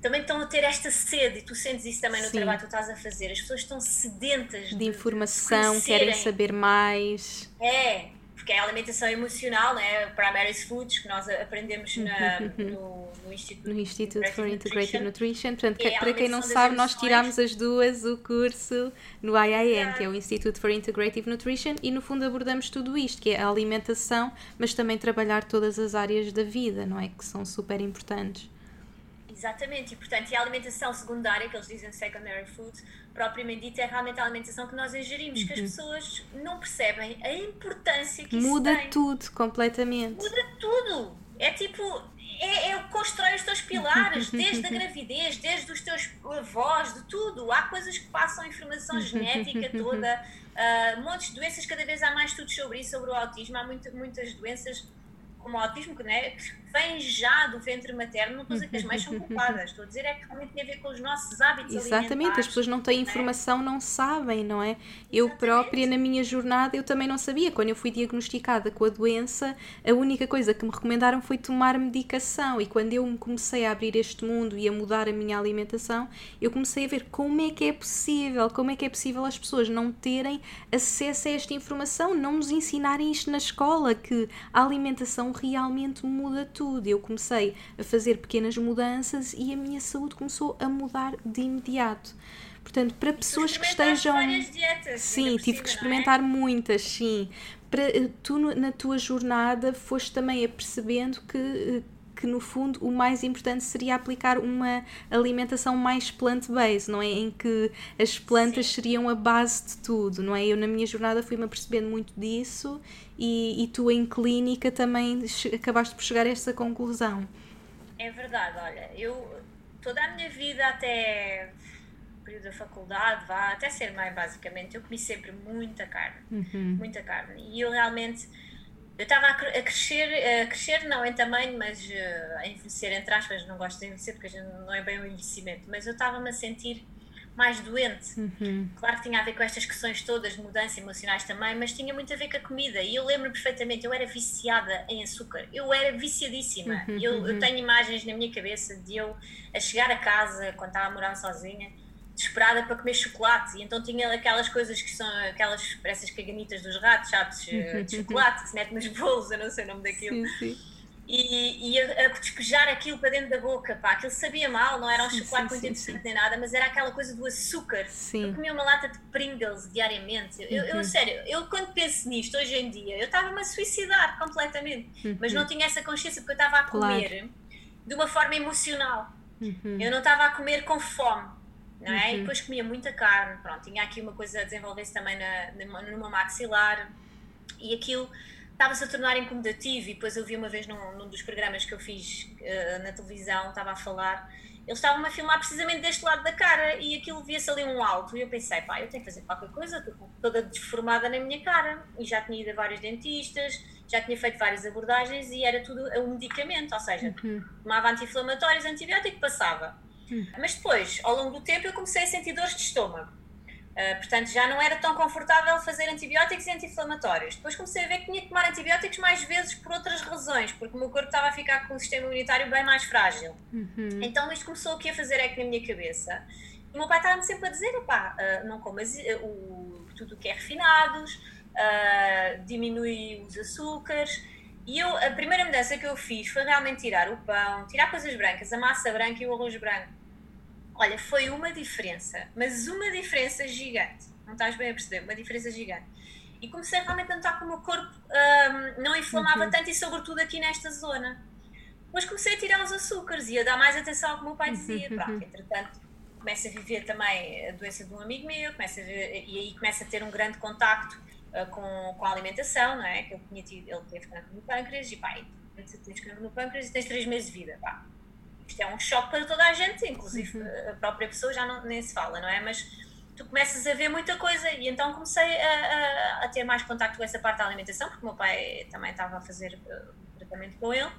também estão a ter esta sede e tu sentes isso também no Sim. trabalho que tu estás a fazer. As pessoas estão sedentas de, de informação, de querem saber mais. É, porque é a alimentação emocional, né? Primary Foods, que nós aprendemos na, no, no, Instituto, no Institute for Integrative Nutrition. Portanto, é para quem não sabe, nós tiramos as duas o curso no IIN, que é o Institute for Integrative Nutrition, e no fundo abordamos tudo isto, que é a alimentação, mas também trabalhar todas as áreas da vida, não é? Que são super importantes. Exatamente, e portanto, e a alimentação secundária, que eles dizem secondary food, propriamente dita, é realmente a alimentação que nós ingerimos, uhum. que as uhum. pessoas não percebem a importância que Muda isso tem. tudo, completamente. Muda tudo. É tipo, é, é constrói os teus pilares, desde a gravidez, desde os teus avós, de tudo. Há coisas que passam informação genética toda, uh, montes de doenças, cada vez há mais estudos sobre isso, sobre o autismo, há muito, muitas doenças como o autismo, que, né, vem já do ventre materno, não estou a dizer que as mães são culpadas, estou a dizer é que realmente tem a ver com os nossos hábitos Exatamente, as pessoas não têm né? informação, não sabem, não é? Eu própria, na minha jornada, eu também não sabia. Quando eu fui diagnosticada com a doença, a única coisa que me recomendaram foi tomar medicação. E quando eu me comecei a abrir este mundo e a mudar a minha alimentação, eu comecei a ver como é que é possível, como é que é possível as pessoas não terem acesso a esta informação, não nos ensinarem isto na escola, que a alimentação realmente muda tudo tudo. Eu comecei a fazer pequenas mudanças e a minha saúde começou a mudar de imediato. Portanto, para pessoas que estejam. Dietas, sim, tive que é? experimentar é? muitas, sim. Para, eh, tu, na tua jornada, foste também apercebendo que eh, que no fundo o mais importante seria aplicar uma alimentação mais plant-based, não é? Em que as plantas Sim. seriam a base de tudo, não é? Eu na minha jornada fui-me apercebendo muito disso e, e tu em clínica também acabaste por chegar a essa conclusão. É verdade, olha, eu toda a minha vida até período da faculdade, vá, até ser mãe basicamente, eu comi sempre muita carne, uhum. muita carne. E eu realmente eu estava a, crescer, a crescer não em tamanho, mas uh, a envelhecer, entre aspas, não gosto de envelhecer porque não é bem um envelhecimento, mas eu estava-me a sentir mais doente. Uhum. Claro que tinha a ver com estas questões todas de mudança emocionais também, mas tinha muito a ver com a comida. E eu lembro perfeitamente, eu era viciada em açúcar. Eu era viciadíssima. Uhum. Eu, eu, uhum. tenho imagens na minha cabeça de eu a chegar a casa, quando estava a morar sozinha, desesperada para comer chocolate. E então tinha aquelas coisas que são aquelas, essas caganitas dos ratos, sabes? Eh, de chocolate que se mete nos bolos, eu não sei o nome daquilo. Sim, sim. E, e a, a, despejar aquilo para dentro da boca, pá, aquilo sabia mal, não era um sim, chocolate muito interessante nem nada, mas era aquela coisa do açúcar. Sim. Eu comia uma lata de Pringles diariamente. Eu, eu, uhum. sério, eu quando penso nisto hoje em dia, eu estava-me a suicidar completamente, uhum. mas não tinha essa consciência porque eu estava a comer claro. de uma forma emocional. Uhum. Eu não estava a comer com fome não é? Uhum. E depois comia muita carne, pronto, tinha aqui uma coisa a desenvolver-se também na, numa maxilar e aquilo estava-se a tornar incomodativo e depois eu vi uma vez num, num dos programas que eu fiz uh, na televisão, estava a falar, eles estavam a filmar precisamente deste lado da cara e aquilo via-se ali um alto e eu pensei, pá, eu tenho que fazer qualquer coisa, estou toda deformada na minha cara e já tinha ido a vários dentistas, já tinha feito várias abordagens e era tudo um medicamento, ou seja, uhum. tomava anti-inflamatórios, antibiótico, passava mas depois, ao longo do tempo, eu comecei a sentir dores de estômago. Uh, portanto, já não era tão confortável fazer antibióticos e anti-inflamatórios. Depois comecei a ver que tinha que tomar antibióticos mais vezes por outras razões, porque o meu corpo estava a ficar com o sistema imunitário bem mais frágil. Uhum. Então isto começou aqui a fazer eco na minha cabeça. E o meu pai estava-me sempre a dizer: pá, uh, não comas uh, o, tudo o que é refinados, diminui os açúcares. E eu, a primeira mudança que eu fiz foi realmente tirar o pão, tirar coisas brancas, a massa branca e o arroz branco Olha, foi uma diferença, mas uma diferença gigante. Não estás bem a perceber? Uma diferença gigante. E comecei realmente a notar que o meu corpo um, não inflamava uhum. tanto e, sobretudo, aqui nesta zona. Mas comecei a tirar os açúcares e a dar mais atenção ao que o meu pai dizia. Pronto, entretanto, começo a viver também a doença de um amigo meu, começo ver, e aí começo a ter um grande contacto uh, com, com a alimentação, não é? Que ele, tinha tido, ele teve câncer no pâncreas e pá, tens câncer no pâncreas e tens três meses de vida. Pá. Isto é um choque para toda a gente, inclusive uhum. a própria pessoa já não, nem se fala, não é? Mas tu começas a ver muita coisa e então comecei a, a, a ter mais contacto com essa parte da alimentação, porque o meu pai também estava a fazer uh, tratamento com ele.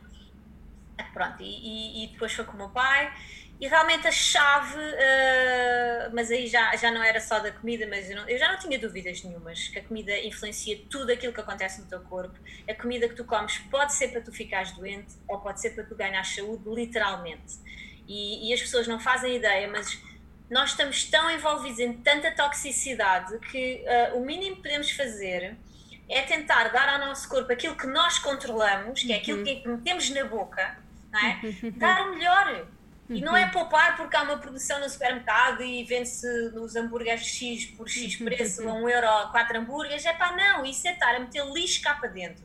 Pronto, e, e, depois foi com o meu pai e realmente a chave, uh, mas aí já, já não era só da comida, mas eu, não, eu, já não tinha dúvidas nenhumas que a comida influencia tudo aquilo que acontece no teu corpo. A comida que tu comes pode ser para tu ficares doente ou pode ser para tu ganhar saúde, literalmente. E, e as pessoas não fazem ideia, mas nós estamos tão envolvidos em tanta toxicidade que uh, o mínimo que podemos fazer é tentar dar ao nosso corpo aquilo que nós controlamos, que é aquilo uhum. que metemos na boca, não é? dar o melhor. E não é poupar porque há uma produção no supermercado e vende-se nos hambúrgueres X por X preço, a 1 euro, 4 hambúrgueres. É pá, não, isso é estar a meter lixo cá para dentro.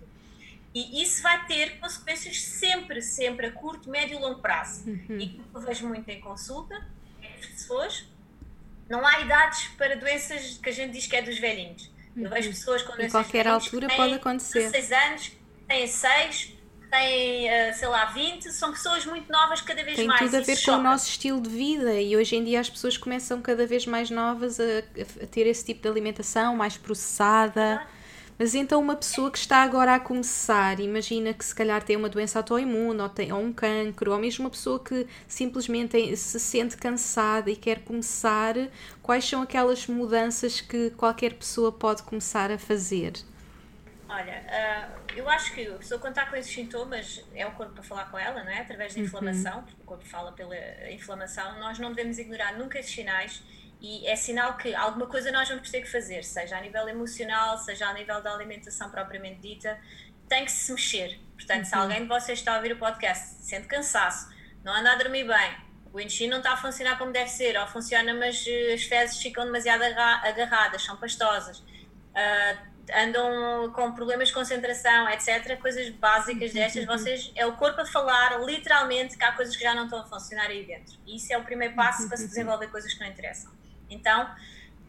E isso vai ter consequências sempre, sempre, a curto, médio e longo prazo. Uhum. E que eu vejo muito em consulta, é as pessoas, não há idades para doenças que a gente diz que é dos velhinhos. Eu vejo uhum. pessoas com doenças Em qualquer altura pode acontecer. 6 anos, têm 6, têm, eh, sei lá, 20, são pessoas muito novas cada vez Tem mais. Tem tudo a ver com o nosso estilo de vida e hoje em dia as pessoas começam cada vez mais novas a, a ter esse tipo de alimentação mais processada. Mas então uma pessoa que está agora a começar, imagina que se calhar tem uma doença autoimune ou, tem, ou um cancro, ou mesmo uma pessoa que simplesmente se sente cansada e quer começar, quais são aquelas mudanças que qualquer pessoa pode começar a fazer? Olha, uh, eu acho que a pessoa quando está com esses sintomas é o corpo para falar com ela, não é? Através da uhum. inflamação, porque o corpo fala pela inflamação, nós não devemos ignorar nunca esses sinais e é sinal que alguma coisa nós vamos ter que fazer, seja a nível emocional, seja a nível da alimentação propriamente dita, tem que se mexer. Portanto, uhum. se alguém de vocês está a ouvir o podcast, sente cansaço, não anda a dormir bem, o intestino não está a funcionar como deve ser, ou funciona, mas eh, as fezes ficam demasiado agarradas, são pastosas. Uh, andam com problemas de concentração, etc. Coisas básicas destas, vocês é o corpo a falar literalmente que há coisas que já não estão a funcionar aí dentro. E isso é o primeiro passo para se desenvolver coisas que não interessam. Então,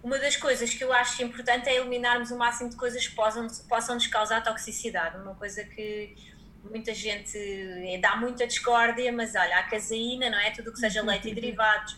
uma das coisas que eu acho importante é eliminarmos o máximo de coisas que possam, possam nos causar toxicidade. Uma coisa que muita gente eh, dá muita discórdia, mas olha, a caseína, não é? Tudo que seja leite e derivados,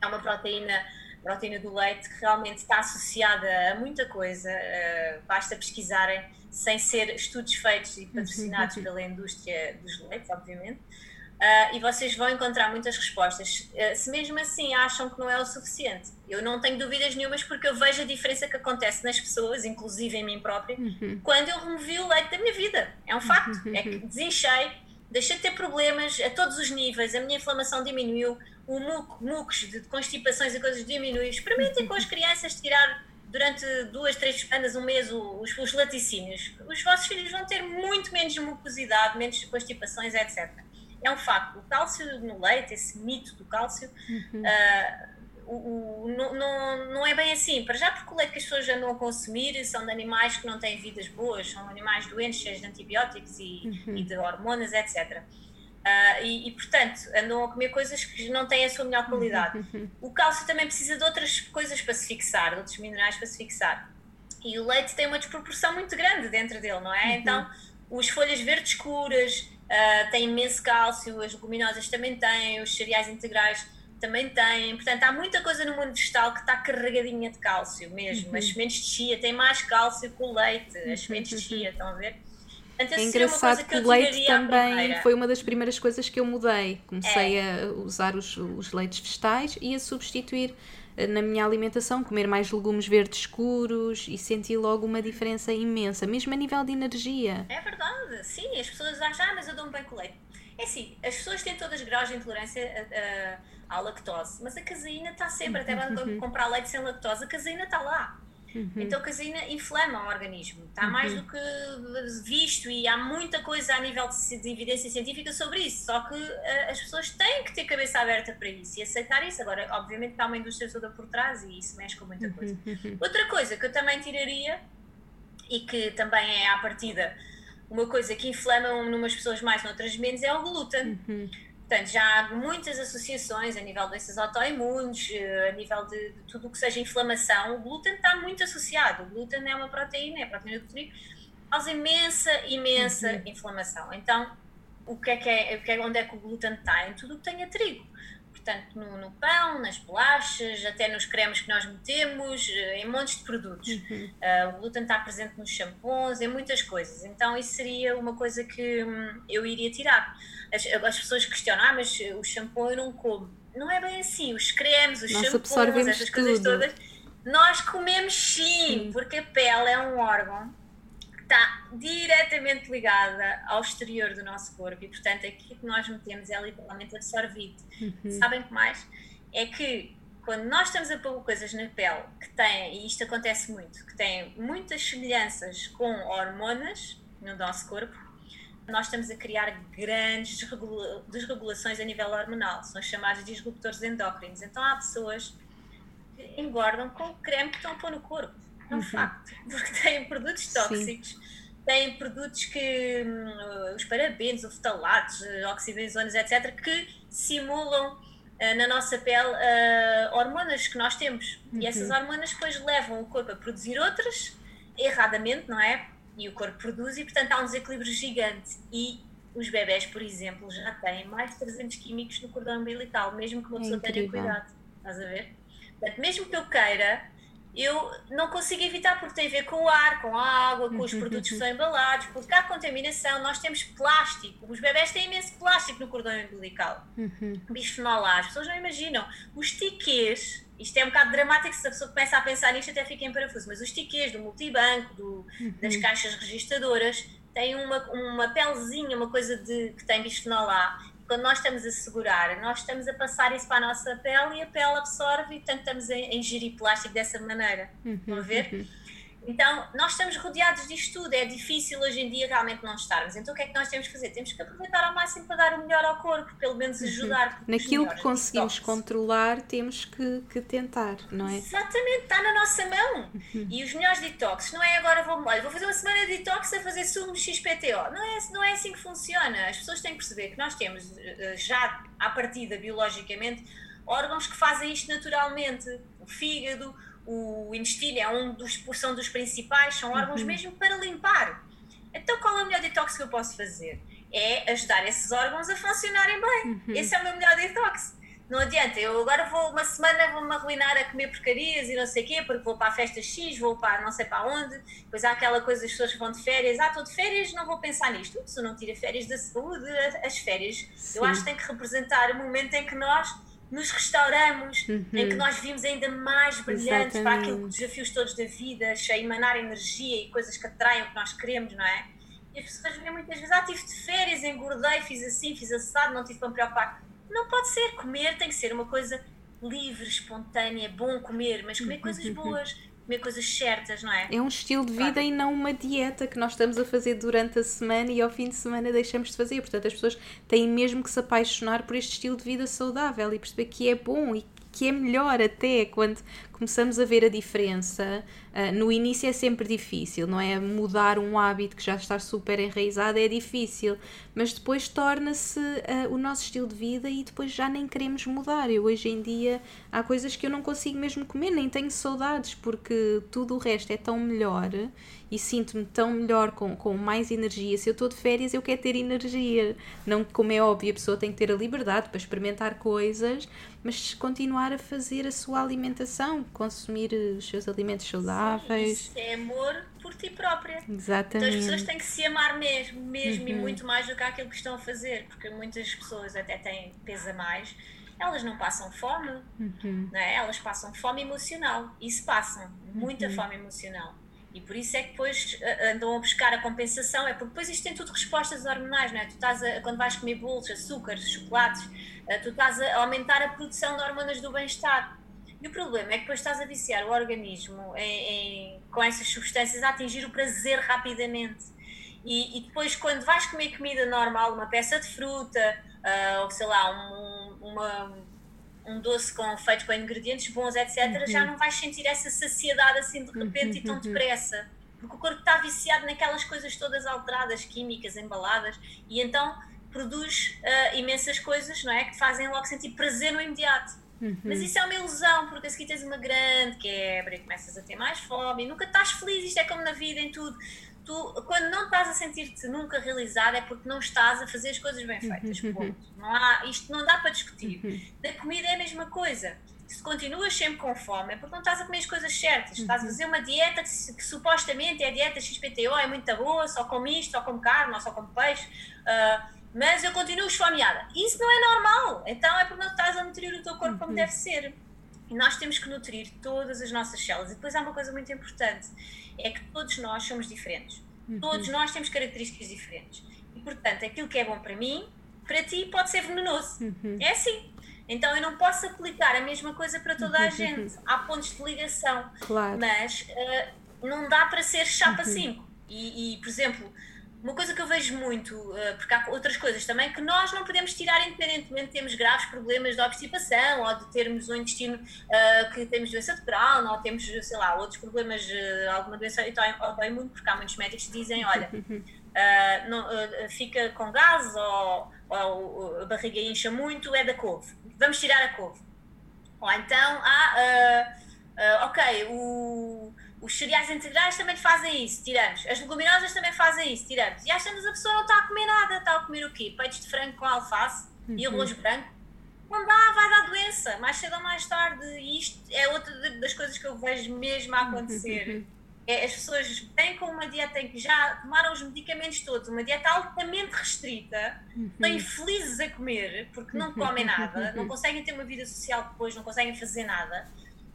é uma proteína proteína do leite, que realmente está associada a muita coisa, uh, basta pesquisarem, sem ser estudos feitos e patrocinados pela indústria dos leites, obviamente, uh, e vocês vão encontrar muitas respostas. Uh, se mesmo assim acham que não é o suficiente, eu não tenho dúvidas nenhumas, porque eu vejo a diferença que acontece nas pessoas, inclusive em mim própria, uhum. quando eu removi o leite da minha vida. É um facto, é que desinchei, deixei de ter problemas a todos os níveis, a minha inflamação diminuiu, o muco, mucos de constipações e coisas diminui. Experimentem com as crianças tirar durante duas, três semanas, um mês, os, os laticínios. Os vossos filhos vão ter muito menos mucosidade, menos constipações, etc. É um facto. O cálcio no leite, esse mito do cálcio, uhum. uh, o, o, não, não, não é bem assim. Para já, porque o leite que as pessoas andam a consumir são de animais que não têm vidas boas, são animais doentes, cheios de antibióticos e, uhum. e de hormonas, etc. Uh, e, e, portanto, andam a comer coisas que não têm a sua melhor qualidade. Uhum. O cálcio também precisa de outras coisas para se fixar, de outros minerais para se fixar. E o leite tem uma desproporção muito grande dentro dele, não é? Uhum. Então, as folhas verdes escuras uh, têm imenso cálcio, as leguminosas também têm, os cereais integrais também têm. Portanto, há muita coisa no mundo vegetal que está carregadinha de cálcio mesmo. Uhum. As sementes de chia têm mais cálcio que o leite, as sementes de chia, estão a ver? é engraçado que o leite também foi uma das primeiras coisas que eu mudei. Comecei é. a usar os, os leites vegetais e a substituir eh, na minha alimentação, comer mais legumes verdes escuros e senti logo uma diferença imensa, mesmo a nível de energia. É verdade, sim, as pessoas acham, ah, mas eu dou-me bem com leite. É assim, as pessoas têm todas graus de intolerância à lactose, mas a caseína está sempre, até quando comprar leite sem lactose, a caseína está lá. Uhum. Então a caseína inflama o organismo, está uhum. mais do que visto e há muita coisa a nível de, de, evidência científica sobre isso, só que uh, as pessoas têm que ter cabeça aberta para isso e aceitar isso. Agora, obviamente, há uma indústria toda por trás e isso mexe com muita uhum. coisa. Uhum. Outra coisa que eu também tiraria e que também é à partida uma coisa que inflama numas pessoas mais, noutras menos, é o glúten. Portanto, já há muitas associações a nível de doenças autoimunes, eh, a nível de, de tudo o que seja inflamação. O glúten está muito associado. O glúten é uma proteína, é a proteína do trigo, causa imensa, imensa uhum. inflamação. Então, o que é que é, o que é, onde é que o glúten está? Em tudo o que tenha trigo portanto, no, no, pão, nas bolachas, até nos cremes que nós metemos, eh, em montes de produtos. Uhum. Uh, o glúten está presente nos shampoos, em muitas coisas. Então, isso seria uma coisa que hum, eu iria tirar. As, as, pessoas questionam, ah, mas o shampoo eu não como. Não é bem assim. Os cremes, os nós shampoos, essas coisas todas, nós comemos sim, sim, porque a pele é um órgão está diretamente ligada ao exterior do nosso corpo e, portanto, aquilo que nós metemos é literalmente absorvido. Uhum. Sabem que mais? É que quando nós estamos a pôr coisas na pele que têm, e isto acontece muito, que têm muitas semelhanças com hormonas no nosso corpo, nós estamos a criar grandes desregula desregulações a nível hormonal, são chamados disruptores endócrinos. Então há pessoas que engordam com o creme que estão a pôr no corpo é um uhum. facto, porque têm produtos tóxicos, Sim. têm produtos que, hum, os parabenos, os oxibenzonas, etc., que simulam uh, na nossa pele uh, hormonas que nós temos. Uhum. E essas hormonas depois levam o corpo a produzir outras, erradamente, não é? E o corpo produz e, portanto, há um desequilíbrio gigante. E os bebés, por exemplo, já têm mais de 300 químicos no cordão umbilical, mesmo que uma é pessoa tenha cuidado. Estás a ver? Portanto, mesmo que eu queira, eu não consigo evitar porque tem a ver com o ar, com a água, com os produtos que são embalados, porque há contaminação, nós temos plástico, os bebés têm imenso plástico no cordão umbilical, uhum. bisfenol A, as pessoas não imaginam, os tiquês, isto é um bocado dramático se a pessoa começa a pensar nisto até fica em parafuso, mas os tiquês do multibanco, do, uhum. das caixas registadoras, têm uma, uma pelezinha, uma coisa de, que tem bisfenol A quando nós estamos a segurar, nós estamos a passar isso para a nossa pele e a pele absorve e, portanto, estamos a ingerir plástico dessa maneira. Uhum, a ver? Uhum. Então, nós estamos rodeados disto tudo, é difícil hoje em dia realmente não estarmos. Então, o que é que nós temos que fazer? Temos que aproveitar ao máximo para dar o melhor ao corpo, pelo menos uhum. ajudar. Uhum. Naquilo que conseguimos controlar, temos que, que, tentar, não é? Exatamente, está na nossa mão. Uhum. E os melhores detox, não é agora vou, olha, vou fazer uma semana de detox a fazer sumo XPTO. Não é, não é assim que funciona. As pessoas têm que perceber que nós temos eh, já à partida, biologicamente, órgãos que fazem isto naturalmente. O fígado, o intestino é um dos, são dos principais, são órgãos uhum. mesmo para limpar. Então, qual é o melhor detox que eu posso fazer? É ajudar esses órgãos a funcionarem bem. Uhum. Esse é o meu melhor detox. Não adianta, eu agora vou uma semana vou-me arruinar a comer porcarias e não sei o quê, porque vou para a festa X, vou para não sei para onde, depois há aquela coisa das pessoas que vão de férias, ah, estou de férias, não vou pensar nisto. Se não tira férias da saúde, as férias, Sim. eu acho que tem que representar o momento em que nós nos restauramos, uhum. em que nós vimos ainda mais brilhantes Exatamente. para aqueles desafios todos da vida, a emanar energia e coisas que atraem o que nós queremos, não é? E as pessoas veem muitas vezes, ah, tive de férias, engordei, fiz assim, fiz assado, não tive para me preocupar. Não pode ser, comer tem que ser uma coisa livre, espontânea, bom comer, mas comer coisas boas, comer coisas certas, não é? É um estilo de vida claro. e não uma dieta que nós estamos a fazer durante a semana e ao fim de semana deixamos de fazer. Portanto, as pessoas têm mesmo que se apaixonar por este estilo de vida saudável e perceber que é bom e que é melhor até quando começamos a ver a diferença. Uh, no início é sempre difícil, não é? Mudar um hábito que já está super enraizado é difícil, mas depois torna-se uh, o nosso estilo de vida e depois já nem queremos mudar. Eu hoje em dia há coisas que eu não consigo mesmo comer, nem tenho saudades, porque tudo o resto é tão melhor e sinto-me tão melhor, com, com mais energia. Se eu estou de férias, eu quero ter energia. Não, como é óbvio, a pessoa tem que ter a liberdade para experimentar coisas, mas continuar a fazer a sua alimentação, consumir os seus alimentos saudáveis. Sim, isso é amor por ti própria. Exatamente. Então as pessoas têm que se amar mesmo, mesmo uhum. e muito mais do que aquilo que estão a fazer, porque muitas pessoas até têm peso a mais elas não passam fome, uhum. né? elas passam fome emocional. Isso passam, muita uhum. fome emocional. E por isso é que depois eh, andam a buscar a compensação, é porque depois isto tem tudo respostas hormonais, não é? Tu estás a, quando vais comer bolos, açúcares, chocolates, eh, tu estás a aumentar a produção de hormonas do bem-estar. E o problema é que depois estás a viciar o organismo em, em, com essas substâncias a atingir o prazer rapidamente. E, e, depois, quando vais comer comida normal, uma peça de fruta, uh, ou sei lá, um, uma um doce com, feito com ingredientes bons, etc., uhum. já não vais sentir essa saciedade assim de repente uhum. e tão uhum. depressa. porque o corpo está viciado naquelas coisas todas alteradas, químicas, embaladas, e então produz uh, imensas coisas, não é? Que te fazem logo sentir prazer no imediato. Uhum. Mas isso é uma ilusão, porque a seguir tens uma grande quebra e começas a ter mais fome e nunca estás feliz. Isto é como na vida, em tudo. Tu, quando não estás a sentir-te nunca realizado, é porque não estás a fazer as coisas bem feitas. Uhum. Ponto. Não há, isto não dá para discutir. Uhum. Da comida é a mesma coisa se continuas sempre com fome é porque não estás a comer as coisas certas. Uhum. Estás a fazer uma dieta que, que, supostamente é a dieta XPTO, é muito boa, só como isto, só como carne, ou só como peixe, uh, mas eu continuo esfomeada. Isso não é normal. Então é porque não estás a nutrir o teu corpo uhum. como deve ser. E nós temos que nutrir todas as nossas células. E depois há uma coisa muito importante: é que todos nós somos diferentes. Uhum. Todos nós temos características diferentes. E portanto, aquilo que é bom para mim, para ti pode ser venenoso. Uhum. É assim. Então eu não posso aplicar a mesma coisa para toda a gente. Há pontos de ligação. Claro. Mas uh, não dá para ser chapa 5. Uhum. E, e, por exemplo, uma coisa que eu vejo muito, uh, porque há outras coisas também que nós não podemos tirar independentemente de termos graves problemas de obstipação ou de termos um intestino uh, que temos doença de Crohn ou temos, sei lá, outros problemas, alguma doença autoimune, porque há muitos médicos que dizem, olha, não, fica com gás ou, ou a barriga incha muito, é da couve vamos tirar a couve. Ou então, ah, uh, uh, ok, o, os cereais integrais também fazem isso, tiramos. As leguminosas também fazem isso, tiramos. E achamos a pessoa não está a comer nada, está a comer o quê? Peitos de frango com alface uhum. e arroz branco. Não dá, vai dar doença, mais cedo ou mais tarde. E isto é outra das coisas que eu vejo mesmo a acontecer. É, as pessoas vêm com uma dieta em que já tomaram os medicamentos todos, uma dieta altamente restrita, uhum. estão infelizes a comer porque não comem nada, não conseguem ter uma vida social depois, não conseguem fazer nada.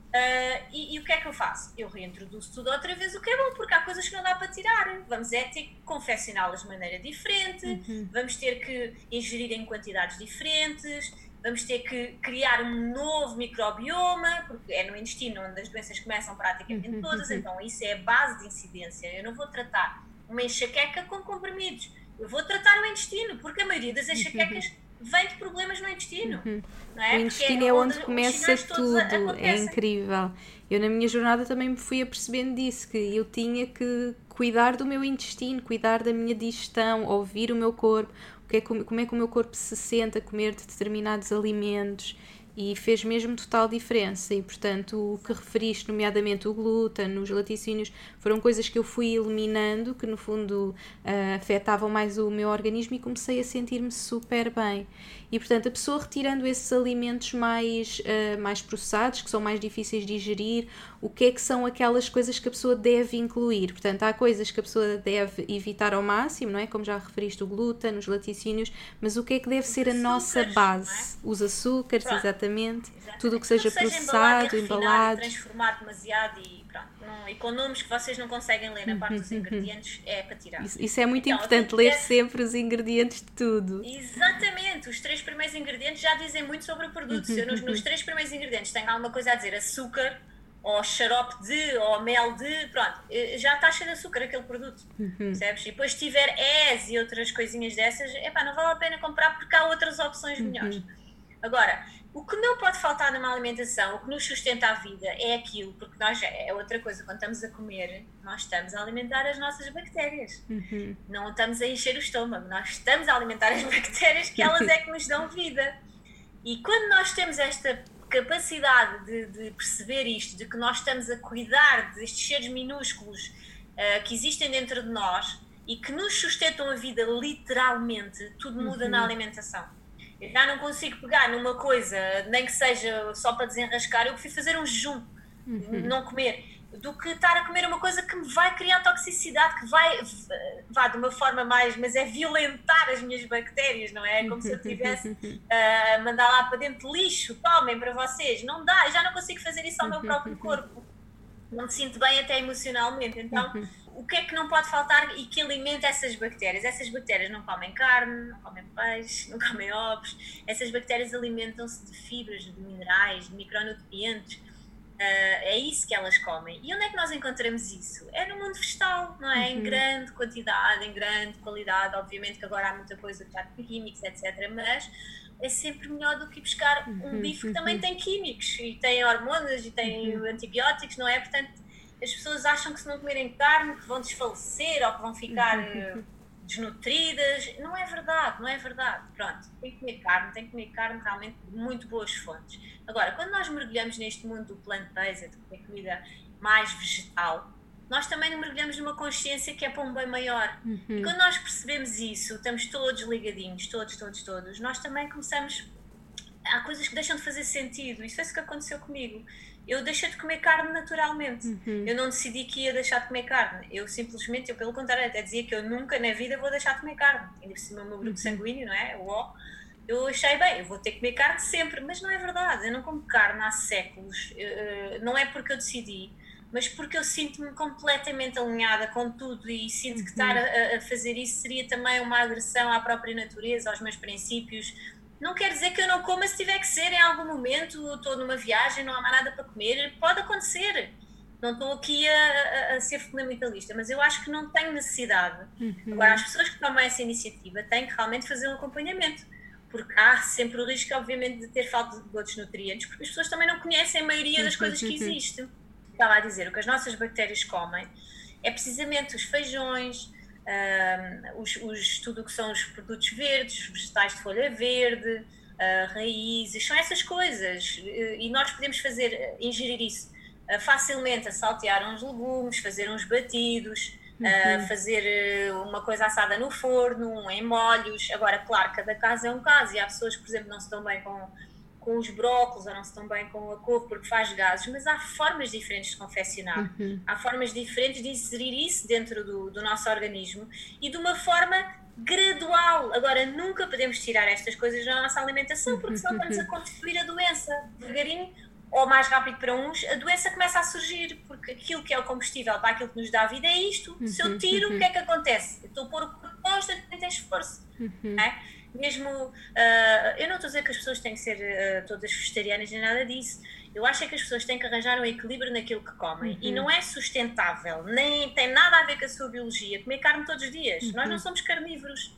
Uh, e, e, o que é que eu faço? Eu reintroduzo tudo outra vez, o que é bom, porque há coisas que não dá para tirar. Vamos é ter que confeccioná-las de maneira diferente, uhum. vamos ter que ingerir em quantidades diferentes vamos ter que criar um novo microbioma, porque é no intestino onde as doenças começam praticamente uhum, todas, uhum. então isso é a base de incidência. Eu não vou tratar uma enxaqueca com comprimidos, eu vou tratar o intestino, porque a maioria das enxaquecas vem de problemas no intestino. Uhum. Não é? O intestino é, é onde, onde começa tudo, é incrível. Eu na minha jornada também me fui apercebendo disso, que eu tinha que cuidar do meu intestino, cuidar da minha digestão, ouvir o meu corpo, que é, como é que o meu corpo se sente a comer de determinados alimentos e fez mesmo total diferença. E portanto, o que referiste, nomeadamente o glúten, os laticínios, foram coisas que eu fui eliminando, que no fundo uh, afetavam mais o meu organismo e comecei a sentir-me super bem. E portanto, a pessoa retirando esses alimentos mais, uh, mais processados, que são mais difíceis de digerir, o que é que são aquelas coisas que a pessoa deve incluir? Portanto, há coisas que a pessoa deve evitar ao máximo, não é? Como já referiste, o glúten, os laticínios, mas o que é que deve ser a nossa é? base? É? Os açúcares, Pronto. exatamente, exatamente, tudo o que seja, seja processado, embalado. transformado demasiado e pronto. Não, e com nomes que vocês não conseguem ler na parte dos ingredientes, é para tirar. Isso, isso é muito então, importante, ler sempre os ingredientes de tudo. Exatamente, os três primeiros ingredientes já dizem muito sobre o produto. Se eu nos, nos três primeiros ingredientes tenho alguma coisa a dizer, açúcar, ou xarope de, ou mel de, pronto, eh, já está cheio de açúcar aquele produto, uhum. percebes? E depois se tiver ES e outras coisinhas dessas, epá, não vale a pena comprar porque há outras opções melhores. Uhum. Agora, o que não pode faltar numa alimentação, o que nos sustenta a vida é aquilo, porque nós, é outra coisa, quando estamos a comer, nós estamos a alimentar as nossas bactérias. Uhum. Não estamos a encher o estômago, nós estamos a alimentar as bactérias que elas é que nos dão vida. E quando nós temos esta capacidade de, de, perceber isto, de que nós estamos a cuidar destes seres minúsculos uh, que existem dentro de nós e que nos sustentam a vida literalmente, tudo muda uhum. na alimentação. Eu já não consigo pegar numa coisa, nem que seja só para desenrascar, eu prefiro fazer um jejum, uhum. não comer do que estar a comer uma coisa que me vai criar toxicidade, que vai, vá de uma forma mais, mas é violentar as minhas bactérias, não é? É como se eu tivesse a uh, mandar lá para dentro lixo, tomem para vocês. Não dá, já não consigo fazer isso ao meu próprio corpo. Não me sinto bem até emocionalmente. Então, o que é que não pode faltar e que alimenta essas bactérias? Essas bactérias não comem carne, não comem peixe, não comem ovos. Essas bactérias alimentam-se de fibras, de minerais, de micronutrientes Uh, é isso que elas comem. E onde é que nós encontramos isso? É no mundo vegetal, não é? Uhum. Em grande quantidade, em grande qualidade. Obviamente que agora há muita coisa que já tem químicos, etc. Mas é sempre melhor do que buscar um uhum. bife que também uhum. tem químicos e tem hormonas e tem uhum. antibióticos, não é? Portanto, as pessoas acham que se não comerem carne que vão desfalecer ou que vão ficar uh, desnutridas. Não é verdade, não é verdade. Pronto, tem que comer carne, tem que comer carne realmente de muito boas fontes. Agora, quando nós mergulhamos neste mundo do plant-based, de comer comida mais vegetal, nós também mergulhamos numa consciência que é para um bem maior. Uhum. E quando nós percebemos isso, estamos todos ligadinhos, todos, todos, todos, nós também começamos. Há coisas que deixam de fazer sentido. Isso foi isso que aconteceu comigo. Eu deixei de comer carne naturalmente. Uhum. Eu não decidi que ia deixar de comer carne. Eu simplesmente, eu pelo contrário, até dizia que eu nunca na vida vou deixar de comer carne. Ainda por cima o meu grupo uhum. sanguíneo, não é? O O. Eu achei bem, eu vou ter que comer carne sempre, mas não é verdade. Eu não como carne há séculos. Uh, não é porque eu decidi mas porque eu sinto-me completamente alinhada com tudo e sinto que estar uhum. a, a, fazer isso seria também uma agressão à própria natureza, aos meus princípios. Não quer dizer que eu não coma se tiver que ser em algum momento, estou numa viagem, não há mais nada para comer, pode acontecer. Não estou aqui a, a, a ser fundamentalista, mas eu acho que não tenho necessidade. Uhum. Agora, as pessoas que tomam essa iniciativa têm que realmente fazer um acompanhamento porque há sempre o risco, obviamente, de ter falta de outros nutrientes, porque as pessoas também não conhecem a maioria das coisas que existem estava a dizer, o que as nossas bactérias comem é precisamente os feijões, um, os, os, tudo o que são os produtos verdes, vegetais de folha verde, uh, raízes, são essas coisas. E nós podemos fazer, ingerir isso uh, facilmente, a saltear uns legumes, fazer uns batidos, uhum. uh, fazer uma coisa assada no forno, em molhos. Agora, claro, cada caso é um caso e há pessoas que, por exemplo, não se dão bem com com os brócolos ou não se estão bem com a couve porque faz gases, mas há formas diferentes de confeccionar, uhum. há formas diferentes de inserir isso dentro do, do nosso organismo e de uma forma gradual. Agora, nunca podemos tirar estas coisas da nossa alimentação porque senão estamos a constituir a doença. Devagarinho, ou mais rápido para uns, a doença começa a surgir, porque aquilo que é o combustível para aquilo que nos dá a vida é isto. Se eu tiro, o que é que acontece? Eu estou a pôr o corpo constantemente em esforço. Uhum. É? Mesmo. Uh, eu não estou a dizer que as pessoas têm que ser uh, todas vegetarianas nem nada disso. Eu acho é que as pessoas têm que arranjar um equilíbrio naquilo que comem. Uhum. E não é sustentável, nem tem nada a ver com a sua biologia, comer carne todos os dias. Uhum. Nós não somos carnívoros,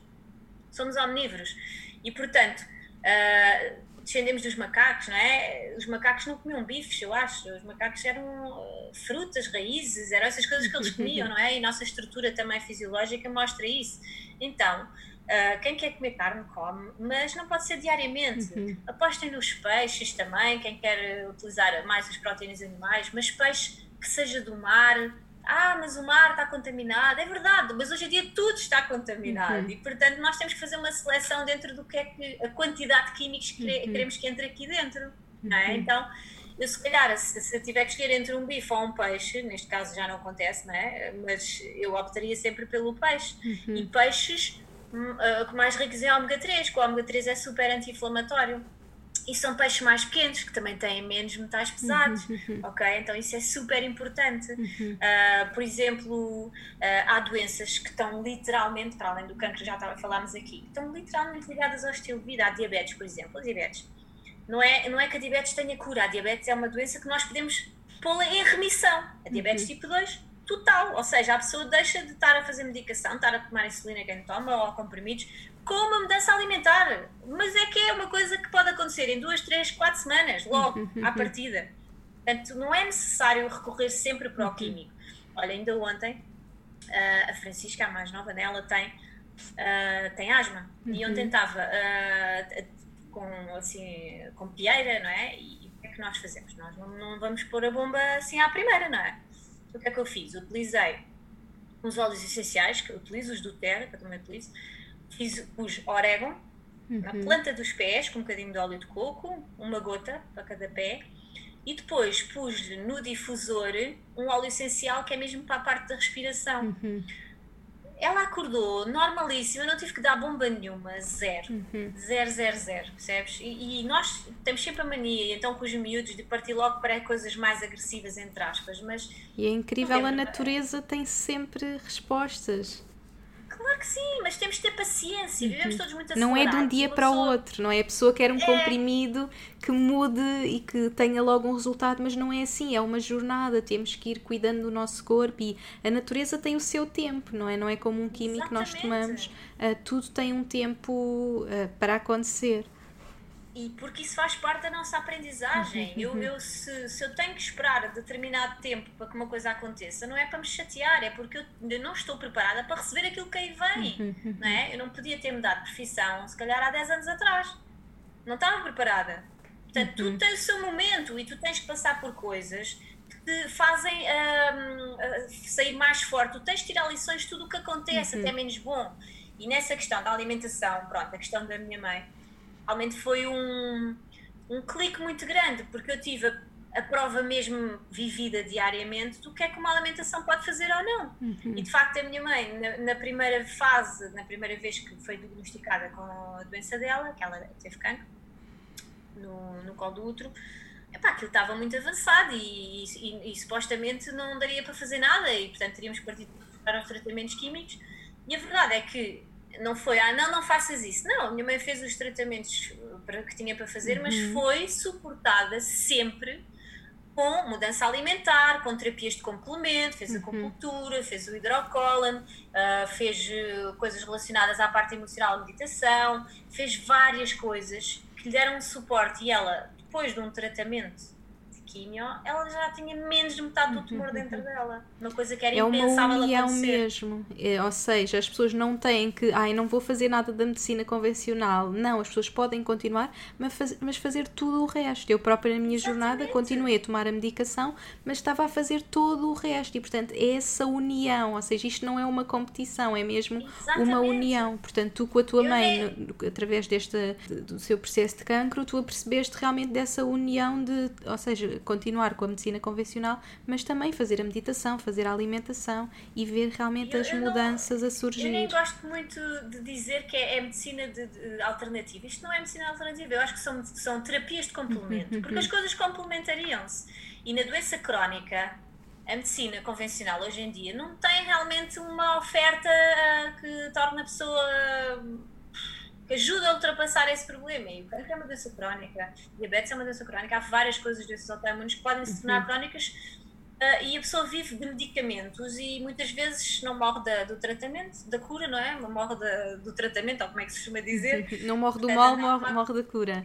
somos omnívoros. E, portanto, uh, descendemos dos macacos, não é? Os macacos não comiam bifes, eu acho. Os macacos eram frutas, raízes, eram essas coisas que eles comiam, não é? E a nossa estrutura também fisiológica mostra isso. Então, Uh, quem quer comer carne, come, mas não pode ser diariamente. Uhum. Apostem nos peixes também, quem quer utilizar mais as proteínas animais, mas peixe que seja do mar. Ah, mas o mar está contaminado. É verdade, mas hoje em dia tudo está contaminado uhum. e, portanto, nós temos que fazer uma seleção dentro do que é que a quantidade de químicos que uhum. queremos que entre aqui dentro. É? Uhum. Então, eu se calhar, se, se tiver que escolher entre um bife ou um peixe, neste caso já não acontece, não é? Mas eu optaria sempre pelo peixe. Uhum. E peixes uh, mais ricos em ômega 3, que o ômega 3 é super anti-inflamatório. E são peixes mais pequenos, que também têm menos metais pesados, uhum, ok? Então isso é super importante. Uhum. Uh, por exemplo, uh, há doenças que estão literalmente, para além do cancro, já falámos aqui, estão literalmente ligadas ao estilo de vida. Há diabetes, por exemplo. A diabetes. Não é, não é que a diabetes tenha cura, a diabetes é uma doença que nós podemos pô-la em remissão. A diabetes uhum. tipo 2 total. Ou seja, a pessoa deixa de estar a fazer medicação, estar a tomar insulina quem toma ou comprimidos, com uma mudança alimentar. Mas é que é uma coisa que pode acontecer em duas, três, quatro semanas, logo, à partida. Portanto, não é necessário recorrer sempre para o químico. Olha, ainda ontem, a Francisca, a mais nova dela, tem, uh, tem asma. E ontem estava uh, com, assim, com pieira, não é? E o que é que nós fazemos? Nós não, não vamos pôr a bomba assim à primeira, não é? O que é que eu fiz? Utilizei uns óleos essenciais, que eu utilizo os do Terra, que eu também utilizo, fiz os orégano uhum. na planta dos pés, com um bocadinho de óleo de coco, uma gota para cada pé, e depois pus no difusor um óleo essencial que é mesmo para a parte da respiração. Uhum ela acordou normalíssima, não tive que dar bomba nenhuma, zero. Uhum. Zero, zero, zero, percebes? E, e, nós temos sempre a mania, então com os miúdos, de partir logo para coisas mais agressivas, entre aspas, mas... E é incrível, a natureza tem sempre respostas. Que sim, mas temos de ter paciência, uhum. vivemos todos muito Não é de um dia para o outro, não é? A pessoa quer um é... comprimido que mude e que tenha logo um resultado, mas não é assim, é uma jornada, temos que ir cuidando do nosso corpo e a natureza tem o seu tempo, não é? Não é como um químico que nós tomamos, uh, tudo tem um tempo uh, para acontecer. E porque isso faz parte da nossa aprendizagem. Uhum, eu, uhum. eu se, se, eu tenho que esperar determinado tempo para que uma coisa aconteça, não é para me chatear, é porque eu, eu não estou preparada para receber aquilo que aí vem. Uhum, não é? Eu não podia ter mudado de profissão, se calhar há 10 anos atrás. Não estava preparada. Portanto, tu tens o seu momento e tu tens que passar por coisas que te fazem uh, sair mais forte. Tu tens de tirar lições de tudo o que acontece, até menos bom. E nessa questão da alimentação, pronto, a questão da minha mãe realmente foi um, um clique muito grande, porque eu tive a, a, prova mesmo vivida diariamente do que é que uma alimentação pode fazer ou não. Uhum. E de facto, a minha mãe, na, na, primeira fase, na primeira vez que foi diagnosticada com a doença dela, que ela teve cancro no, no colo do útero, epá, aquilo estava muito avançado e, e, e, supostamente não daria para fazer nada e, portanto, teríamos que partir para os tratamentos químicos. E a verdade é que não foi, ah, não, não faças isso. Não, a minha mãe fez os tratamentos para, que tinha para fazer, uhum. mas foi suportada sempre com mudança alimentar, com terapias de complemento, fez a acupuntura, fez o hidrocolon, uh, fez uh, coisas relacionadas à parte emocional, meditação, fez várias coisas que lhe deram suporte e ela, depois de um tratamento químio, ela já tinha menos de metade do tumor dentro dela. Uma coisa que era é impensável uma união acontecer. mesmo. É, ou seja, as pessoas não têm que, ai, não vou fazer nada da medicina convencional. Não, as pessoas podem continuar, mas, faz, mas fazer tudo o resto. Eu própria na minha Exatamente. jornada continuei a tomar a medicação, mas estava a fazer todo o resto. E, portanto, é essa união. Ou seja, isto não é uma competição, é mesmo Exatamente. uma união. Portanto, tu com a tua Eu mãe, através deste, do seu processo de cancro, tu apercebeste realmente dessa união de, ou seja, continuar com a medicina convencional, mas também fazer a meditação, fazer a alimentação e ver realmente eu, as eu mudanças não, a surgir. Eu nem gosto muito de dizer que é, é medicina de, de, alternativa. Isto não é medicina alternativa, eu acho que são, são terapias de complemento, porque as coisas complementariam-se. E na doença crónica, a medicina convencional hoje em dia não tem realmente uma oferta uh, que torne a pessoa que ajuda a ultrapassar esse problema. E o cancro é uma doença crónica, diabetes é uma doença crónica, há várias coisas desses autoimunes que podem se tornar uhum. crónicas uh, e a pessoa vive de medicamentos e muitas vezes não morre da, do tratamento, da cura, não é? Não morre da, do tratamento, ou como é que se costuma dizer. Não morre do mal, morre, morre da cura.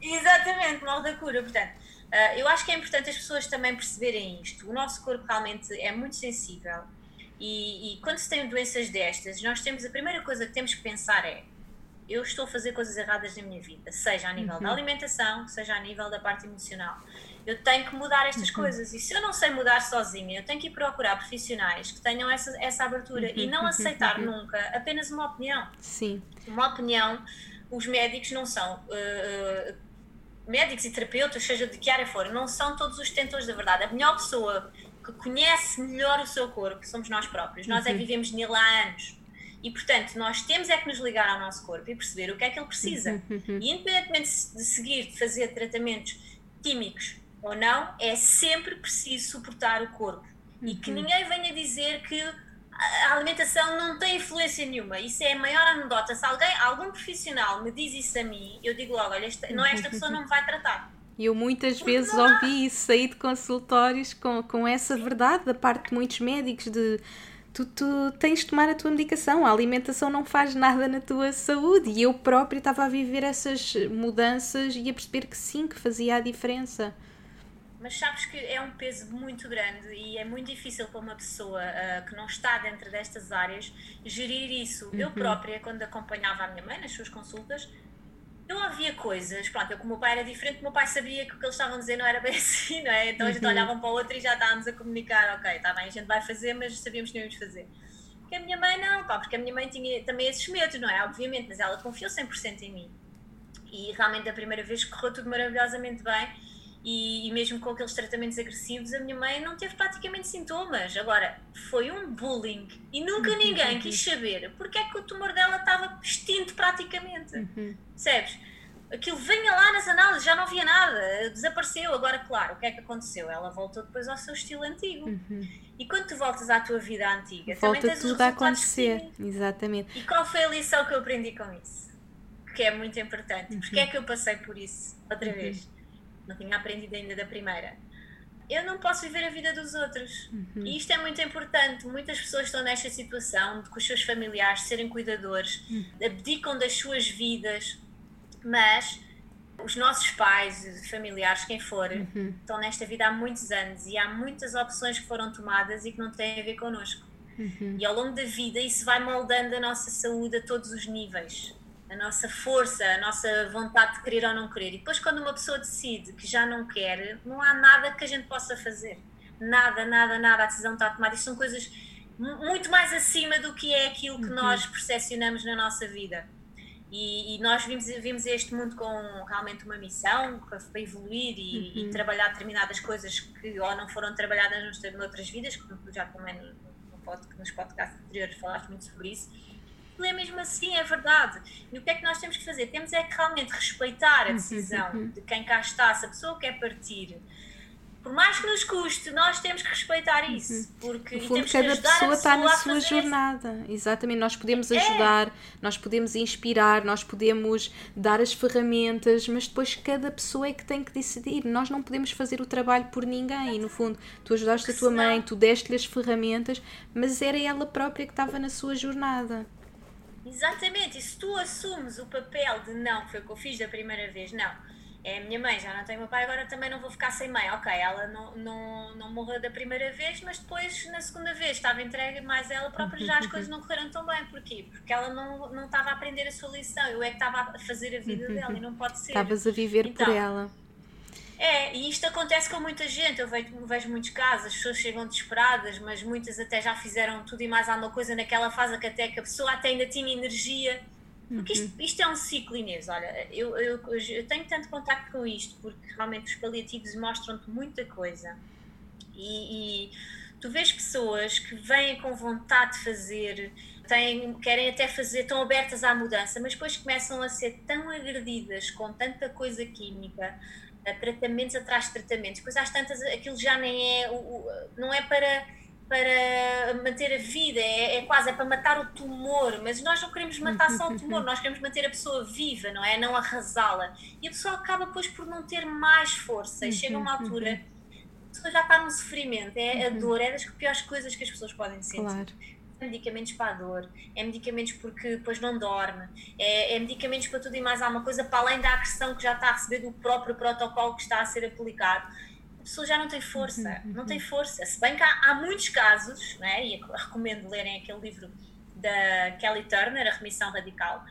Exatamente, morre da cura. Portanto, uh, eu acho que é importante as pessoas também perceberem isto. O nosso corpo realmente é muito sensível. E, e quando se tem doenças destas, nós temos a primeira coisa que temos que pensar é eu estou a fazer coisas erradas na minha vida, seja a nível uhum. da alimentação, seja a nível da parte emocional. Eu tenho que mudar estas uhum. coisas e se eu não sei mudar sozinha, eu tenho que ir procurar profissionais que tenham essa, essa abertura uhum. e não aceitar uhum. nunca apenas uma opinião. Sim. Uma opinião, os médicos não são. Uh, médicos e terapeutas, seja de que área for, não são todos os detentores da verdade. A melhor pessoa que conhece melhor o seu corpo somos nós próprios. Nós é que uhum. vivemos nele há anos. E, portanto, nós temos é que nos ligar ao nosso corpo e perceber o que é que ele precisa. e, independentemente de seguir, de fazer tratamentos químicos ou não, é sempre preciso suportar o corpo. E que uhum. ninguém venha dizer que a alimentação não tem influência nenhuma. Isso é a maior anedota. Se alguém, algum profissional me diz isso a mim, eu digo logo: olha, esta, não, esta pessoa não me vai tratar. Eu muitas Porque vezes ouvi isso, sair de consultórios com, com essa verdade da parte de muitos médicos de tu, tu tens de tomar a tua medicação, a alimentação não faz nada na tua saúde. E eu própria estava a viver essas mudanças e a perceber que sim, que fazia a diferença. Mas sabes que é um peso muito grande e é muito difícil para uma pessoa uh, que não está dentro destas áreas gerir isso. Uhum. Eu própria, quando acompanhava a minha mãe nas suas consultas, eu havia coisas, pronto, eu como o meu pai era diferente, o meu pai sabia que o que eles estavam a dizer não era bem assim, não é? Então a gente uhum. olhava um para o outro e já estávamos a comunicar, ok, está bem, a gente vai fazer, mas sabíamos que não íamos fazer. Porque a minha mãe não, pá, porque a minha mãe tinha também esses medos, não é? Obviamente, mas ela confiou 100% em mim. E realmente a primeira vez correu tudo maravilhosamente bem e, e, mesmo com aqueles tratamentos agressivos, a minha mãe não teve praticamente sintomas. Agora, foi um bullying e nunca ninguém quis saber porque é que o tumor dela estava extinto praticamente. Uhum. Percebes? Aquilo vinha lá nas análises, já não havia nada, desapareceu. Agora, claro, o que é que aconteceu? Ela voltou depois ao seu estilo antigo. Uhum. E quando tu voltas à tua vida antiga, Volta também tens tudo a acontecer. Exatamente. E qual foi a lição que eu aprendi com isso? Que é muito importante. Uhum. Porque é que eu passei por isso outra uhum. vez? Não tinha aprendido ainda da primeira. Eu não posso viver a vida dos outros. Uhum. E isto é muito importante. Muitas pessoas estão nesta situação de com os seus familiares serem cuidadores, uhum. abdicam das suas vidas, mas os nossos pais, familiares, quem for, uhum. estão nesta vida há muitos anos e há muitas opções que foram tomadas e que não têm a ver connosco. Uhum. E ao longo da vida isso vai moldando a nossa saúde a todos os níveis. A nossa força, a nossa vontade de querer ou não querer. E depois, quando uma pessoa decide que já não quer, não há nada que a gente possa fazer. Nada, nada, nada. A decisão está tomada. Isto são coisas muito mais acima do que é aquilo que uhum. nós percepcionamos na nossa vida. E, e, nós vimos, vimos este mundo com realmente uma missão para, para evoluir e, uhum. e, trabalhar determinadas coisas que ou não foram trabalhadas noutras vidas, como já também no, no, nos podcasts anteriores falaste muito sobre isso. É mesmo assim, é verdade. E o que é que nós temos que fazer? Temos é que realmente respeitar a uhum, decisão uhum. de quem cá está, se a pessoa quer partir por mais que nos custe, nós temos que respeitar uhum. isso. Porque no fundo, cada pessoa está na sua jornada. Isso. Exatamente, nós podemos é. ajudar, é. nós podemos inspirar, nós podemos dar as ferramentas, mas depois cada pessoa é que tem que decidir. Nós não podemos fazer o trabalho por ninguém. E no fundo, tu ajudaste a tua mãe, tu deste-lhe as ferramentas, mas era ela própria que estava na sua jornada. Exatamente, e se tu assumes o papel de não, foi o que eu fiz da primeira vez, não é a minha mãe, já não tenho meu pai, agora também não vou ficar sem mãe. Ok, ela não, não, não morreu da primeira vez, mas depois, na segunda vez, estava entregue mais ela própria, já as coisas não correram tão bem. Porquê? Porque ela não, não estava a aprender a sua lição, eu é que estava a fazer a vida dela e não pode ser. Estavas a viver então, por ela. É, e isto acontece com muita gente. Eu vejo, vejo muitos casos, as pessoas chegam desesperadas, mas muitas até já fizeram tudo e mais alguma coisa naquela fase que até que a pessoa até ainda tinha energia porque isto, uhum. isto, é um ciclo, Inês. Olha, eu, eu, eu tenho tanto contacto com isto, porque realmente os paliativos mostram-te muita coisa. E, e, tu vês pessoas que vêm com vontade de fazer, têm, querem até fazer, estão abertas à mudança, mas depois começam a ser tão agredidas com tanta coisa química, tratamentos atrás de tratamentos, depois às tantas aquilo já nem é, não é para para manter a vida, é, é, quase é para matar o tumor, mas nós não queremos matar só o tumor, nós queremos manter a pessoa viva, não é? Não arrasá-la. E a pessoa acaba depois por não ter mais força e chega uma altura, a pessoa já está num sofrimento, é a dor, é das piores coisas que as pessoas podem sentir. Claro. É medicamentos para a dor, é medicamentos porque depois não dorme, é, é medicamentos para tudo e mais alguma coisa, para além da agressão que já está a receber do próprio protocolo que está a ser aplicado a pessoa já não tem força, uhum, uhum. não tem força. Se bem que há, há muitos casos, né, e recomendo lerem aquele livro da Kelly Turner, A Remissão Radical,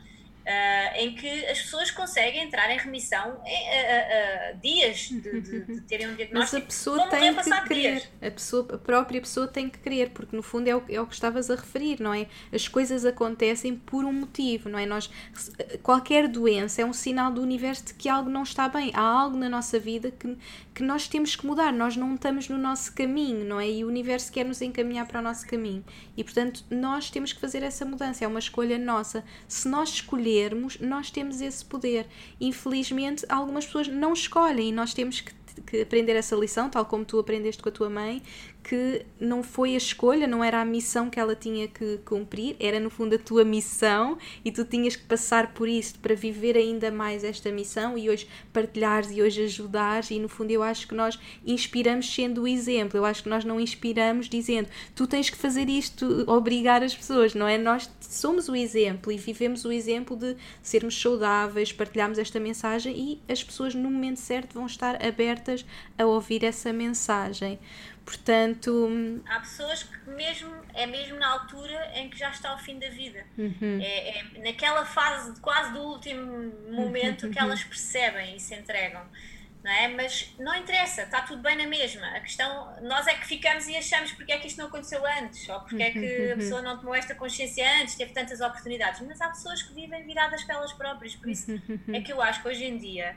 Uh, em que as pessoas conseguem entrar em remissão em uh, uh, dias de, de, de, terem um diagnóstico. Mas a pessoa tem que querer, a, pessoa, a própria pessoa tem que querer, porque no fundo é o, é o que estavas a referir, não é? As coisas acontecem por um motivo, não é? Nós, qualquer doença é um sinal do universo de que algo não está bem, há algo na nossa vida que, que nós temos que mudar, nós não estamos no nosso caminho, não é? E o universo quer nos encaminhar para o nosso caminho e portanto nós temos que fazer essa mudança, é uma escolha nossa. Se nós escolher escolhermos, nós temos esse poder. Infelizmente, algumas pessoas não escolhem e nós temos que, que aprender essa lição, tal como tu aprendeste com a tua mãe, que não foi a escolha, não era a missão que ela tinha que cumprir, era no fundo a tua missão e tu tinhas que passar por isso para viver ainda mais esta missão e hoje partilhares e hoje ajudares. E no fundo, eu acho que nós inspiramos sendo o exemplo, eu acho que nós não inspiramos dizendo tu tens que fazer isto, obrigar as pessoas, não é? Nós somos o exemplo e vivemos o exemplo de sermos saudáveis, partilharmos esta mensagem e as pessoas no momento certo vão estar abertas a ouvir essa mensagem. Portanto. Há pessoas que mesmo é mesmo na altura em que já está o fim da vida. Uhum. É, é, naquela fase quase do último momento uhum. que elas percebem e se entregam. Não é? Mas não interessa, está tudo bem na mesma. A questão, nós é que ficamos e achamos porque é que isto não aconteceu antes, ou porque é que a pessoa não tomou esta consciência antes, teve tantas oportunidades. Mas há pessoas que vivem viradas para elas próprias, por isso é que eu acho que hoje em dia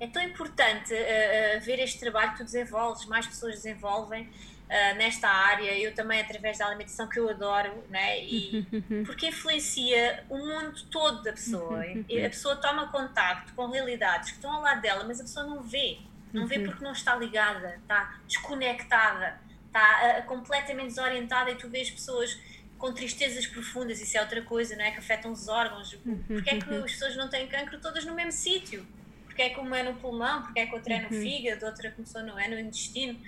é tão importante uh, uh, ver este trabalho que tu desenvolves, mais pessoas desenvolvem uh, nesta área, eu também através da alimentação que eu adoro, né? e, porque influencia o mundo todo da pessoa. a pessoa toma contacto com realidades que estão ao lado dela, mas a pessoa não vê. Não vê porque não está ligada, está desconectada, está completamente desorientada e tu vês pessoas com tristezas profundas, isso é outra coisa, não é? Que afetam os órgãos. Porque é que as pessoas não têm cancro todas no mesmo sítio? Porque é que uma é no pulmão, porque é que outra é no uhum. fígado, outra começou não é no intestino.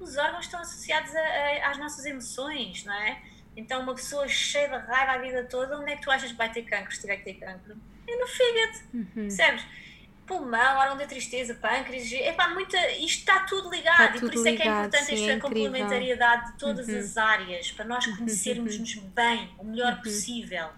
Os órgãos estão associados a, a, às nossas emoções, não é? Então, uma pessoa cheia de raiva a vida toda, onde é que tu achas que vai ter cancro se tiver que ter cancro? É no fígado, uhum. percebes? pulmão, órgão da tristeza, pâncreas, epá, muita, isto está tudo ligado tudo e por isso é que é importante sim, esta é complementariedade de todas Uhum. as áreas para nós conhecermos-nos bem, o melhor possível.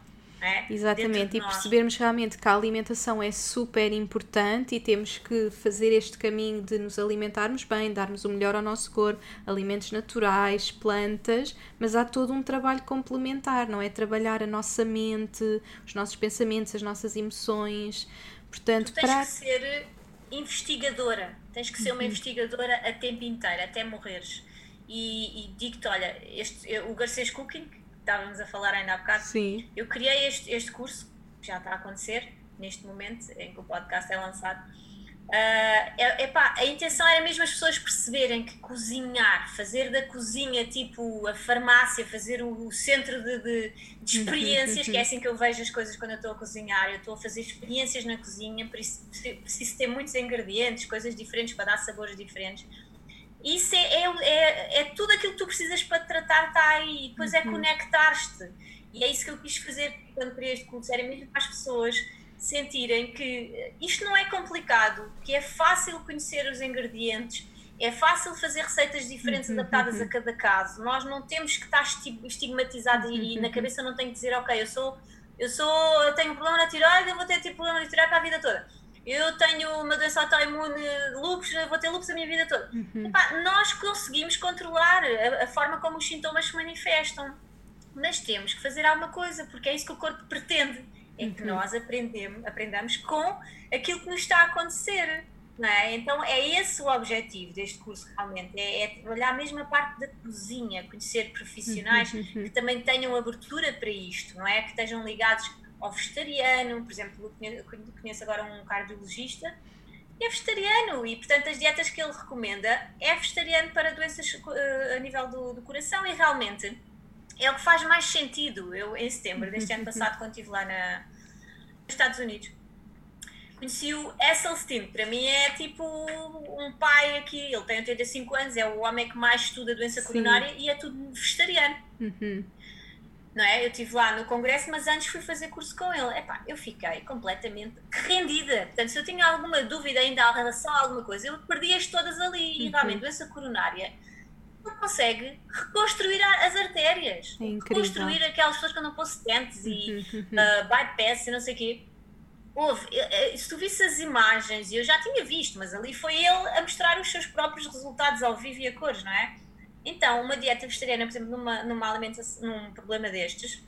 É? Dentro Exatamente, e percebermos realmente que a alimentação é super importante e temos que fazer este caminho de nos alimentarmos bem, darmos o melhor ao nosso corpo, alimentos naturais, plantas, mas há todo um trabalho complementar, não é? Trabalhar a nossa mente, os nossos pensamentos, as nossas emoções. Portanto, Tu tens para. que ser investigadora, tens que ser Uhum. uma investigadora a tempo inteiro, até morreres. E, e digo-te, olha, este, o Garcês Cooking, estávamos a falar ainda há bocado, Sim, eu criei este, este curso, que já está a acontecer, neste momento em que o podcast é lançado. É, epá, a intenção era mesmo as pessoas perceberem que cozinhar, fazer da cozinha tipo a farmácia, fazer o, o centro de, de- de experiências, que é assim que eu vejo as coisas quando eu estou a cozinhar. Eu estou a fazer experiências na cozinha, preciso, preciso ter muitos ingredientes, coisas diferentes para dar sabores diferentes. Isso é, é, é, é tudo aquilo que tu precisas para te tratar, está aí. E depois é conectar-te. E é isso que eu quis fazer quando criei este curso, era mesmo para as pessoas sentirem que eh, isto não é complicado, que é fácil conhecer os ingredientes, é fácil fazer receitas diferentes adaptadas a cada caso. Nós não temos que estar esti- estigmatizados e, e na cabeça não tem que dizer, ok, eu sou, eu sou, eu tenho um problema na tiroide, eu vou ter tipo problema na tiroide para a vida toda. Eu tenho uma doença autoimune, lupus, vou ter lupus a minha vida toda. Epá, nós conseguimos controlar a, a forma como os sintomas se manifestam mas temos que fazer alguma coisa, porque é isso que o corpo pretende. É que nós aprendemos, aprendamos com aquilo que nos está a acontecer. Não é? Então é esse o objetivo deste curso realmente, é, é trabalhar mesmo a parte da cozinha, conhecer profissionais que também tenham abertura para isto, não é? Que estejam ligados ao vegetariano, por exemplo, eu conheço, agora um cardiologista é vegetariano e portanto as dietas que ele recomenda é vegetariano para doenças eh, a nível do, do coração e realmente é o que faz mais sentido. Eu, em setembro deste ano passado, quando estive lá na, nos Estados Unidos, conheci o Esselstyn. Para mim é tipo um pai aqui. Ele tem 85 anos, é o homem que mais estuda doença Sim. coronária e é tudo vegetariano. Uhum. Não é? Eu estive lá no congresso, mas antes fui fazer curso com ele. Epá, eu fiquei completamente rendida. Portanto, se eu tinha alguma dúvida ainda em relação a alguma coisa, eu perdi-as todas ali. E realmente, doença coronária não consegue reconstruir as artérias. É reconstruir aquelas pessoas que andam com stents e Uhum. uh, bypass e não sei o quê. Houve, se tu visse as imagens, e eu já tinha visto, mas ali foi ele a mostrar os seus próprios resultados ao vivo e a cores, não é? Então, uma dieta vegetariana, por exemplo, numa, numa alimentação, num problema destes,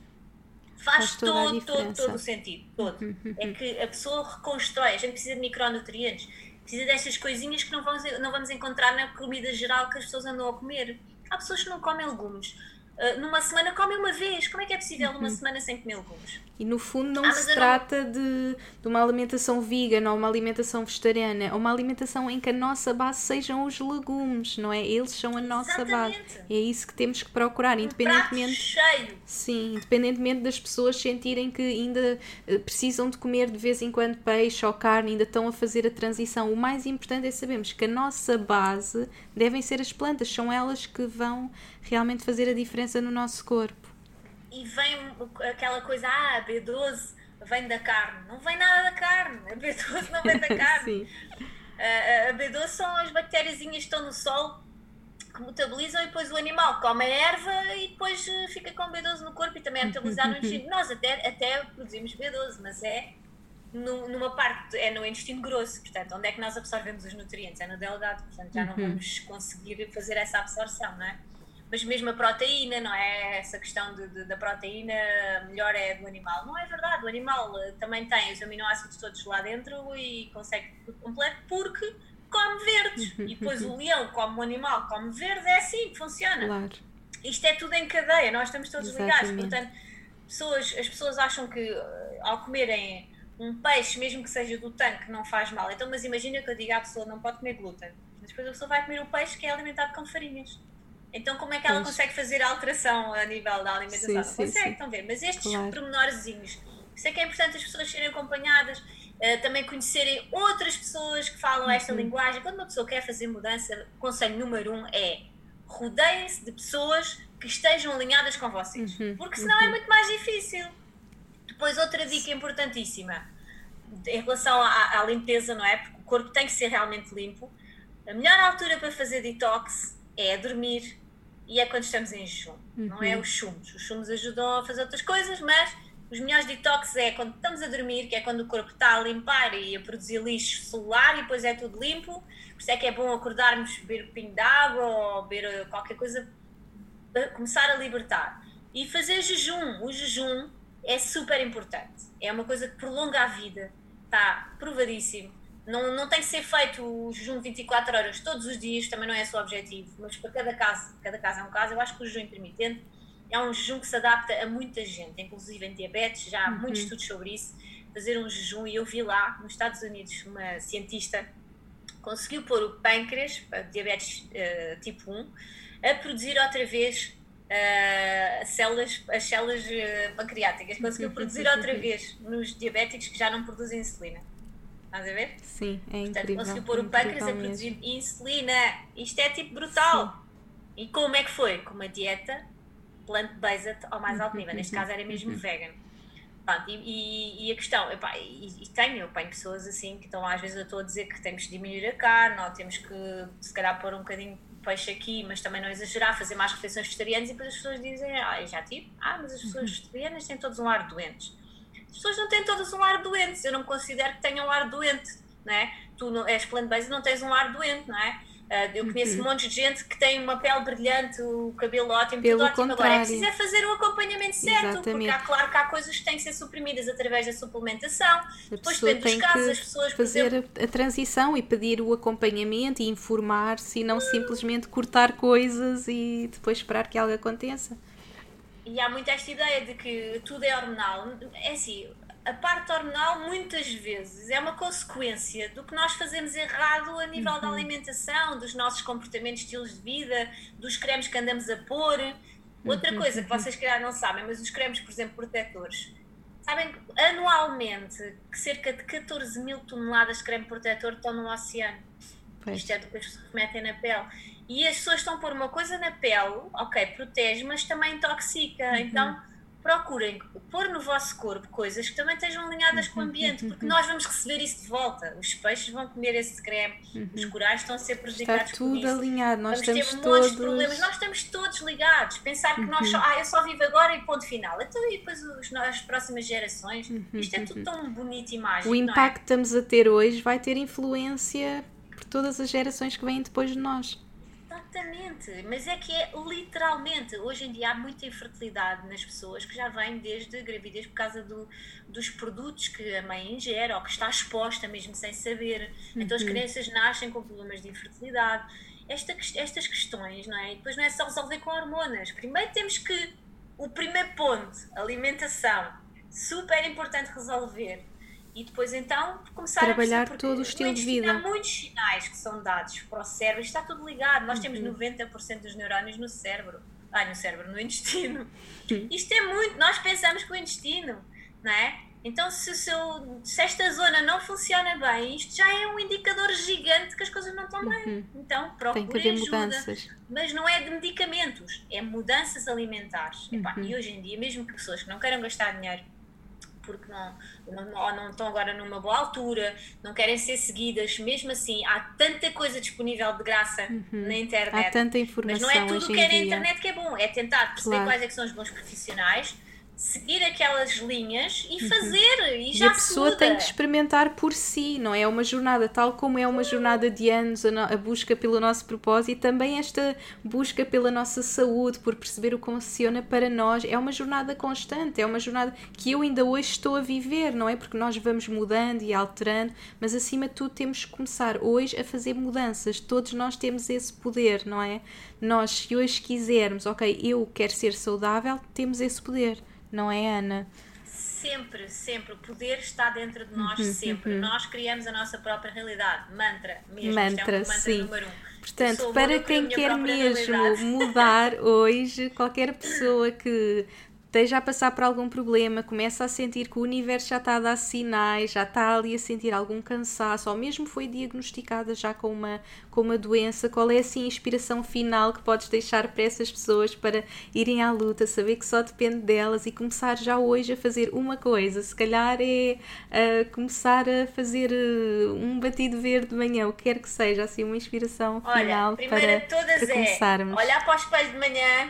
faz, Faz todo, todo, todo o sentido. Todo. É que a pessoa reconstrói, a gente precisa de micronutrientes, precisa destas coisinhas que não vamos, não vamos encontrar na comida geral que as pessoas andam a comer. Há pessoas que não comem legumes. Ah, numa semana comem uma vez. Como é que é possível Uhum. uma semana sem comer legumes? E no fundo não Ah, se eu não- trata de, de uma alimentação vegan ou uma alimentação vegetariana, é uma alimentação em que a nossa base sejam os legumes, não é? Eles são a nossa Exatamente. base. É isso que temos que procurar, Um independentemente. cheio. Sim, independentemente das pessoas sentirem que ainda eh, precisam de comer de vez em quando peixe ou carne, ainda estão a fazer a transição. O mais importante é sabermos que a nossa base devem ser as plantas, são elas que vão realmente fazer a diferença no nosso corpo. E vem aquela coisa, ah, B12 vem da carne. Não vem nada da carne. A B12 não vem da carne. A, a B12 são as bactériazinhas que estão no solo que metabolizam e depois o animal come a erva e depois eh, fica com B12 no corpo e também é metabolizado no intestino. Nós até, até produzimos B12, mas é numa parte, é no intestino grosso, portanto, onde é que nós absorvemos os nutrientes? É no delgado, portanto já não vamos conseguir fazer essa absorção, não é? Mas mesmo a proteína, não é? Essa questão de, de- da proteína melhor é do animal. Não é verdade, o animal eh, também tem os aminoácidos todos lá dentro e consegue tudo completo porque come verdes. E depois o leão come o animal, come verde, é assim que funciona. Claro. Isto é tudo em cadeia, nós estamos todos ligados. Exatamente. Portanto, pessoas, as pessoas acham que eh, ao comerem um peixe, mesmo que seja do tanque, não faz mal. Então, mas imagina que eu diga à pessoa não pode comer glúten. Mas depois a pessoa vai comer o peixe que é alimentado com farinhas. Então, como é que ela Pois. consegue fazer a alteração a nível da alimentação? Sim, consegue, sim. estão a ver? Mas estes Claro. pormenorzinhos, isso é que é importante as pessoas serem acompanhadas, eh, também conhecerem outras pessoas que falam esta Uhum. linguagem. Quando uma pessoa quer fazer mudança, o conselho número um é rodeiem-se de pessoas que estejam alinhadas com vocês, Uhum, porque senão é muito mais difícil. Depois, outra dica importantíssima: em relação à, à, limpeza, não é? Porque o corpo tem que ser realmente limpo. A melhor altura para fazer detox é dormir e é quando estamos em jejum. Uhum. Não é uhum. os chumos. Os chumos ajudam a fazer outras coisas, mas os melhores detox é quando estamos a dormir, que é quando o corpo está a limpar e a produzir lixo celular e depois é tudo limpo. Por isso é que é bom acordarmos, beber um pinho de água ou beber qualquer coisa para começar a libertar. E fazer jejum. O jejum é super importante. É uma coisa que prolonga a vida. Está provadíssimo. Não, não tem que ser feito o jejum 24 horas todos os dias, também não é esse o objetivo, mas para cada caso, cada caso é um caso. Eu acho que o jejum intermitente é um jejum que se adapta a muita gente, inclusive em diabetes, já há uhum. muitos estudos sobre isso. Fazer um jejum, e eu vi lá nos Estados Unidos uma cientista conseguiu pôr o pâncreas, para diabetes uh, tipo 1, a produzir outra vez uh, células, as células uh, pancreáticas, conseguiu produzir outra vez nos diabéticos que já não produzem insulina. Estás a ver? Sim, é Portanto, incrível. conseguiu pôr o pâncreas a produzir mesmo. insulina. Isto é tipo brutal. Sim. E como é que foi? Com uma dieta plant-based ao mais alto nível. Neste caso era mesmo vegan. Pronto, e, e, e, a questão, epá, e, e, tenho, eu tenho pessoas assim que estão às vezes eu estou a dizer que temos que diminuir a carne, ou temos que se calhar pôr um bocadinho de peixe aqui, mas também não exagerar, fazer mais refeições vegetarianas, e depois as pessoas dizem, ah, já tive, ah, mas as pessoas uhum. vegetarianas têm todos um ar doentes. As pessoas não têm todas um ar doentes, eu não considero que tenham um ar doente, não é? Tu não, és plant-based e não tens um ar doente, não é? Uh, eu conheço uhum. um monte de gente que tem uma pele brilhante, o cabelo ótimo, Pelo tudo ótimo. Contrário. Agora é preciso é fazer o acompanhamento certo, Exatamente. porque há, claro que há coisas que têm que ser suprimidas através da suplementação. A Depois, depende dos casos, as pessoas fazer exemplo, a, a, transição e pedir o acompanhamento e informar-se e não simplesmente cortar coisas e depois esperar que algo aconteça. E há muito esta ideia de que tudo é hormonal. É assim, a parte hormonal muitas vezes é uma consequência do que nós fazemos errado a nível uhum. da alimentação, dos nossos comportamentos, estilos de vida, dos cremes que andamos a pôr. Outra uhum. coisa que vocês calhar não sabem, mas os cremes, por exemplo, protetores. Sabem anualmente que cerca de 14 mil toneladas de creme protetor estão no oceano. Pois. Isto é do que as pessoas metem na pele. E as pessoas estão a pôr uma coisa na pele, ok, protege, mas também intoxica. Uhum. Então procurem pôr no vosso corpo coisas que também estejam alinhadas com o ambiente, porque nós vamos receber isso de volta. Os peixes vão comer esse creme, os uhum. corais estão a ser prejudicados Está tudo alinhado, nós vamos estamos ter todos... de problemas, nós estamos todos ligados. Pensar que nós só, uhum. ah, eu só vivo agora e ponto final. Então, e depois os, as próximas gerações, uhum, isto é tudo tão bonito e mágico. O é? impacto que estamos a ter hoje vai ter influência por todas as gerações que vêm depois de nós. Exatamente, mas é que é literalmente, hoje em dia há muita infertilidade nas pessoas que já vem desde gravidez por causa do, dos produtos que a mãe ingere ou que está exposta mesmo sem saber. Uhum. Então as uhum. crianças nascem com problemas de infertilidade. Esta, estas questões, não é? E depois não é só resolver com hormonas. Primeiro temos que, o primeiro ponto, alimentação, super importante resolver e depois então começar trabalhar a perceber, todo o estilo de vida. Há muitos sinais que são dados para o cérebro, está tudo ligado. Nós temos 90% uhum. dos neurónios no cérebro. Ai, no cérebro, no intestino. Isto é muito, nós pensamos que o intestino, não é? Então, se, se, se, esta zona não funciona bem, isto já é um indicador gigante que as coisas não estão bem. Uhum. Então, procure ajuda. Mudanças. Mas não é de medicamentos, é mudanças alimentares. Uhum. Epá, e hoje em dia, mesmo que pessoas que não queiram gastar dinheiro porque não, não, não estão agora numa boa altura, não querem ser seguidas, mesmo assim, há tanta coisa disponível de graça uhum. na internet. Há tanta informação. Mas não é tudo o que é na internet que é bom, é tentar perceber claro. quais é são os bons profissionais seguir aquelas linhas e uhum. fazer uhum. e já e a pessoa tem que experimentar por si não é? Uma jornada tal como é uma jornada de anos a, a, busca pelo nosso propósito e também esta busca pela nossa saúde por perceber o que funciona para nós. É uma jornada constante é uma jornada que eu ainda hoje estou a viver não é? Porque nós vamos mudando e alterando mas acima de tudo temos que começar hoje a fazer mudanças. Todos nós temos esse poder não é nós se hoje quisermos ok eu quero ser saudável temos esse poder não é, Ana? Sempre, sempre. O poder está dentro de nós, uhum, sempre. Uhum. Nós criamos a nossa própria realidade. Mantra, mesmo. Mantra, é um mantra sim. número um. Portanto, para quem quer mesmo realidade. mudar hoje, qualquer pessoa que esteja a passar por algum problema, começa a sentir que o universo já está a dar sinais, já está ali a sentir algum cansaço, ou mesmo foi diagnosticada já com uma, com uma doença, qual é assim a inspiração final que podes deixar para essas pessoas para irem à luta, saber que só depende delas e começar já hoje a fazer uma coisa, se calhar é uh, começar a fazer uh, um batido verde de manhã, o que quer que seja, assim uma inspiração Olha, final para, todas para é começarmos. olhar para o espelho de manhã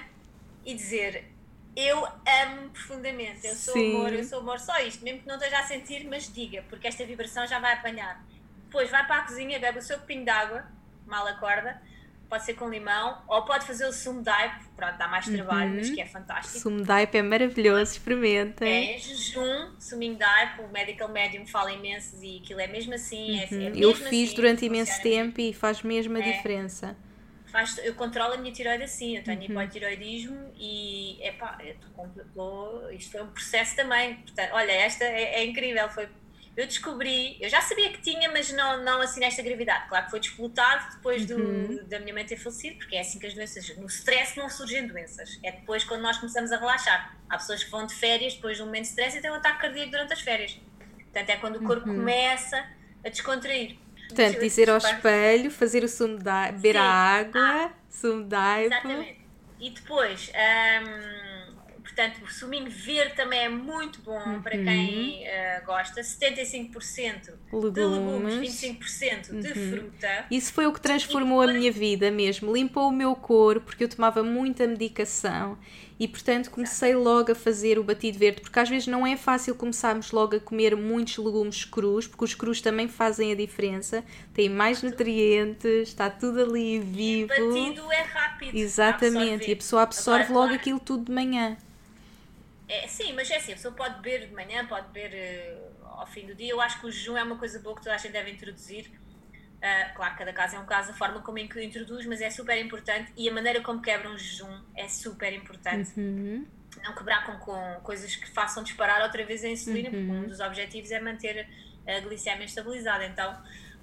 e dizer eu amo profundamente. Eu sou Sim. amor, eu sou amor só isto, mesmo que não esteja a sentir, mas diga, porque esta vibração já vai apanhar. Depois vai para a cozinha, bebe o seu copinho de água, mal acorda, pode ser com limão, ou pode fazer o sumo daipo, pronto, dá mais trabalho, uhum. mas que é fantástico. Sumo daipo é maravilhoso, experimentem. É, jejum, suminho daipo, o medical medium fala imenso e aquilo é mesmo assim. É, é uhum. É, mesmo eu fiz assim, durante imenso tempo e faz mesmo a é. diferença faz, eu controlo a minha tiroide assim, eu tenho uhum. hipotiroidismo e epá, eu tô, isto foi um processo também. Portanto, olha, esta é, é, incrível. Foi, eu descobri, eu já sabia que tinha, mas não, não assim nesta gravidade. Claro que foi disputado depois do, uhum. da minha mãe ter falecido, porque é assim que as doenças, no stress não surgem doenças, é depois quando nós começamos a relaxar. Há pessoas que vão de férias depois de um momento de stress e têm um ataque cardíaco durante as férias. Portanto, é quando o corpo uhum. começa a descontrair. Portanto, dizer ao espelho, fazer o sumo da beber a água, ah, sumo da Exatamente. E depois, hum, portanto, o suminho verde também é muito bom uhum. para quem uh, gosta. 75% legumes. de legumes, 25% uhum. de fruta. Isso foi o que transformou depois... a minha vida mesmo. Limpou o meu corpo, porque eu tomava muita medicação e portanto comecei logo a fazer o batido verde, porque às vezes não é fácil começarmos logo a comer muitos legumes crus, porque os crus também fazem a diferença, têm mais nutrientes, está tudo ali vivo. E o batido é rápido. Exatamente, e a pessoa absorve logo aquilo tudo de manhã. É, sim, mas é assim, a pessoa pode beber de manhã, pode beber uh, ao fim do dia. Eu acho que o jejum é uma coisa boa que toda a gente deve introduzir Uh, claro, cada caso é um caso, a forma como introduz, mas é super importante e a maneira como quebra um jejum é super importante. Uhum. Não quebrar com, com coisas que façam disparar outra vez a insulina, uhum. porque um dos objetivos é manter a glicemia estabilizada. Então,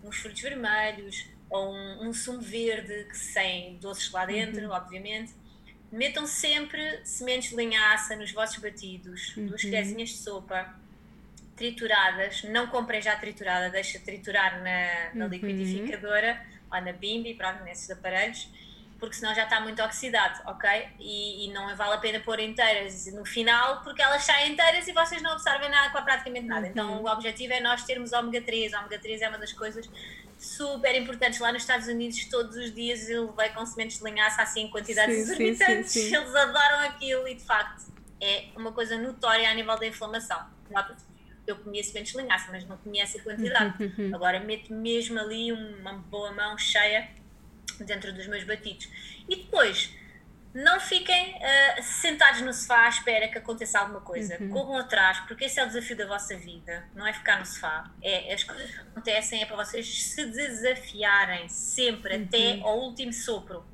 uns frutos vermelhos ou um, um sumo verde que sem doces lá dentro, uhum. obviamente. Metam sempre sementes de linhaça nos vossos batidos, duas uhum. colherzinhas de sopa trituradas, não comprem já triturada, deixa triturar na, na uhum. liquidificadora ou na bimbi, pronto, nesses aparelhos, porque senão já está muito oxidado, ok? E, e, não vale a pena pôr inteiras no final, porque elas saem inteiras e vocês não absorvem nada, praticamente nada. Então uhum. o objetivo é nós termos ômega 3. O ômega 3 é uma das coisas super importantes. Lá nos Estados Unidos, todos os dias eu levei com sementes de linhaça assim em quantidades exorbitantes. Eles adoram aquilo e de facto é uma coisa notória a nível da inflamação. Eu comia sementes de linhaça, mas não comia essa quantidade. Agora meto mesmo ali uma boa mão cheia dentro dos meus batidos. E depois, não fiquem uh, sentados no sofá à espera que aconteça alguma coisa. Uhum. Corram atrás, porque esse é o desafio da vossa vida. Não é ficar no sofá. É, as coisas que acontecem é para vocês se desafiarem sempre, uhum. até ao último sopro.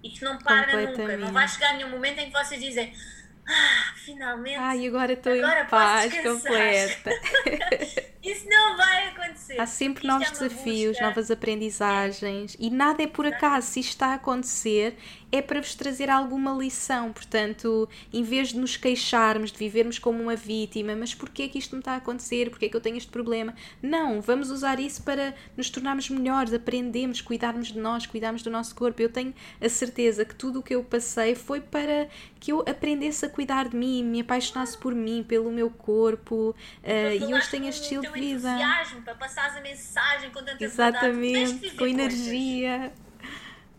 E que não para nunca. Não vai chegar nenhum momento em que vocês dizem ah, finalmente. Ai, agora estou em paz completa. Isso não vai acontecer. Há sempre Isto novos é desafios, busca. novas aprendizagens e nada é por acaso. Se isto está a acontecer, é para vos trazer alguma lição. Portanto, em vez de nos queixarmos, de vivermos como uma vítima, mas porquê que isto me está a acontecer? Porquê que eu tenho este problema? Não, vamos usar isso para nos tornarmos melhores, aprendemos, cuidarmos de nós, cuidarmos do nosso corpo. Eu tenho a certeza que tudo o que eu passei foi para que eu aprendesse a cuidar de mim, me apaixonasse por mim, pelo meu corpo uh, e hoje tenho este estilo de vida. Para passar a mensagem com tanta Exatamente, com energia.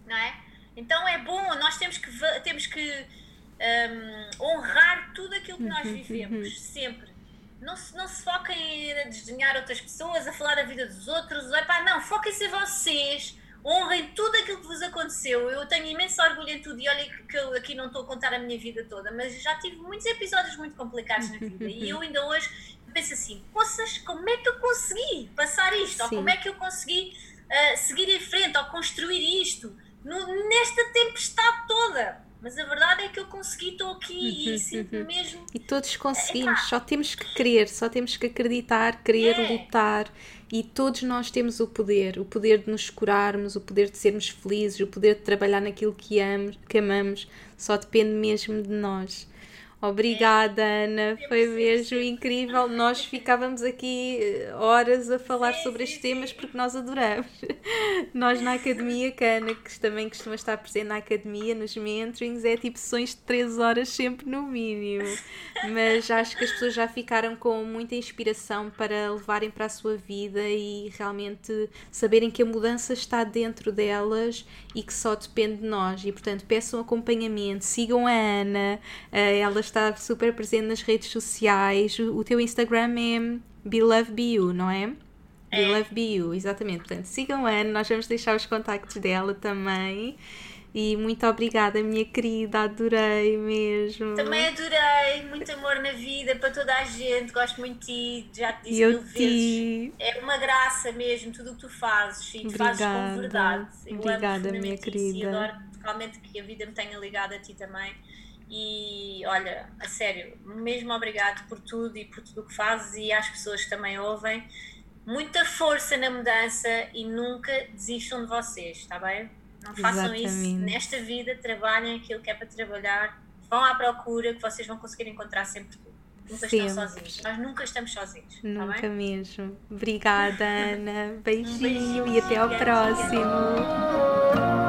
Não é? Então é bom, nós temos que, temos que um, honrar tudo aquilo que nós uhum, vivemos, uhum. sempre. Não se, não se foquem a desdenhar outras pessoas, a falar da vida dos outros. Epá, não, foquem-se em vocês, honrem tudo aquilo que vos aconteceu. Eu tenho imenso orgulho em tudo e olha que eu aqui não estou a contar a minha vida toda, mas já tive muitos episódios muito complicados na vida e eu ainda hoje penso assim: poças, como é que eu consegui passar isto? Sim. Ou como é que eu consegui uh, seguir em frente ou construir isto? no, nesta tempestade toda. Mas a verdade é que eu consegui, estou aqui e uhum, sinto uhum. mesmo. E todos conseguimos, só temos que querer, só temos que acreditar, querer é. lutar. E todos nós temos o poder, o poder de nos curarmos, o poder de sermos felizes, o poder de trabalhar naquilo que, amamos, que amamos, só depende mesmo de nós. Obrigada, é. Ana. Foi mesmo incrível. Nós ficávamos aqui eh, horas a falar sim, sobre sim, estes sim. temas porque nós adoramos. Nós na academia, que a Ana, que também costuma estar presente na academia, nos mentorings, é tipo sessões de 3 horas sempre no mínimo. Mas acho que as pessoas já ficaram com muita inspiração para levarem para a sua vida e realmente saberem que a mudança está dentro delas e que só depende de nós. E portanto, peçam acompanhamento, sigam a Ana, eh, está super presente nas redes sociais. O teu Instagram é BeLoveBeYou, não é? É. BeLoveBeYou, exatamente. Portanto, sigam a Ana, nós vamos deixar os contactos dela também. E muito obrigada, minha querida, adorei mesmo. Também adorei, muito amor na vida para toda a gente, gosto muito de ti, já te disse Eu mil vezes. É uma graça mesmo, tudo o que tu fazes, e tu fazes com verdade. Eu obrigada, minha querida. E adoro realmente que a vida me tenha ligado a ti também. E olha, a sério, mesmo obrigado por tudo e por tudo o que fazes e às pessoas que também ouvem. Muita força na mudança e nunca desistam de vocês, está bem? Não façam Exatamente. isso nesta vida, trabalhem aquilo que é para trabalhar, vão à procura que vocês vão conseguir encontrar sempre tudo. Nunca sempre. estão sozinhos. Nós nunca estamos sozinhos. Tá nunca tá mesmo. Obrigada, Ana. Beijinho, um beijinho e até ao próximo.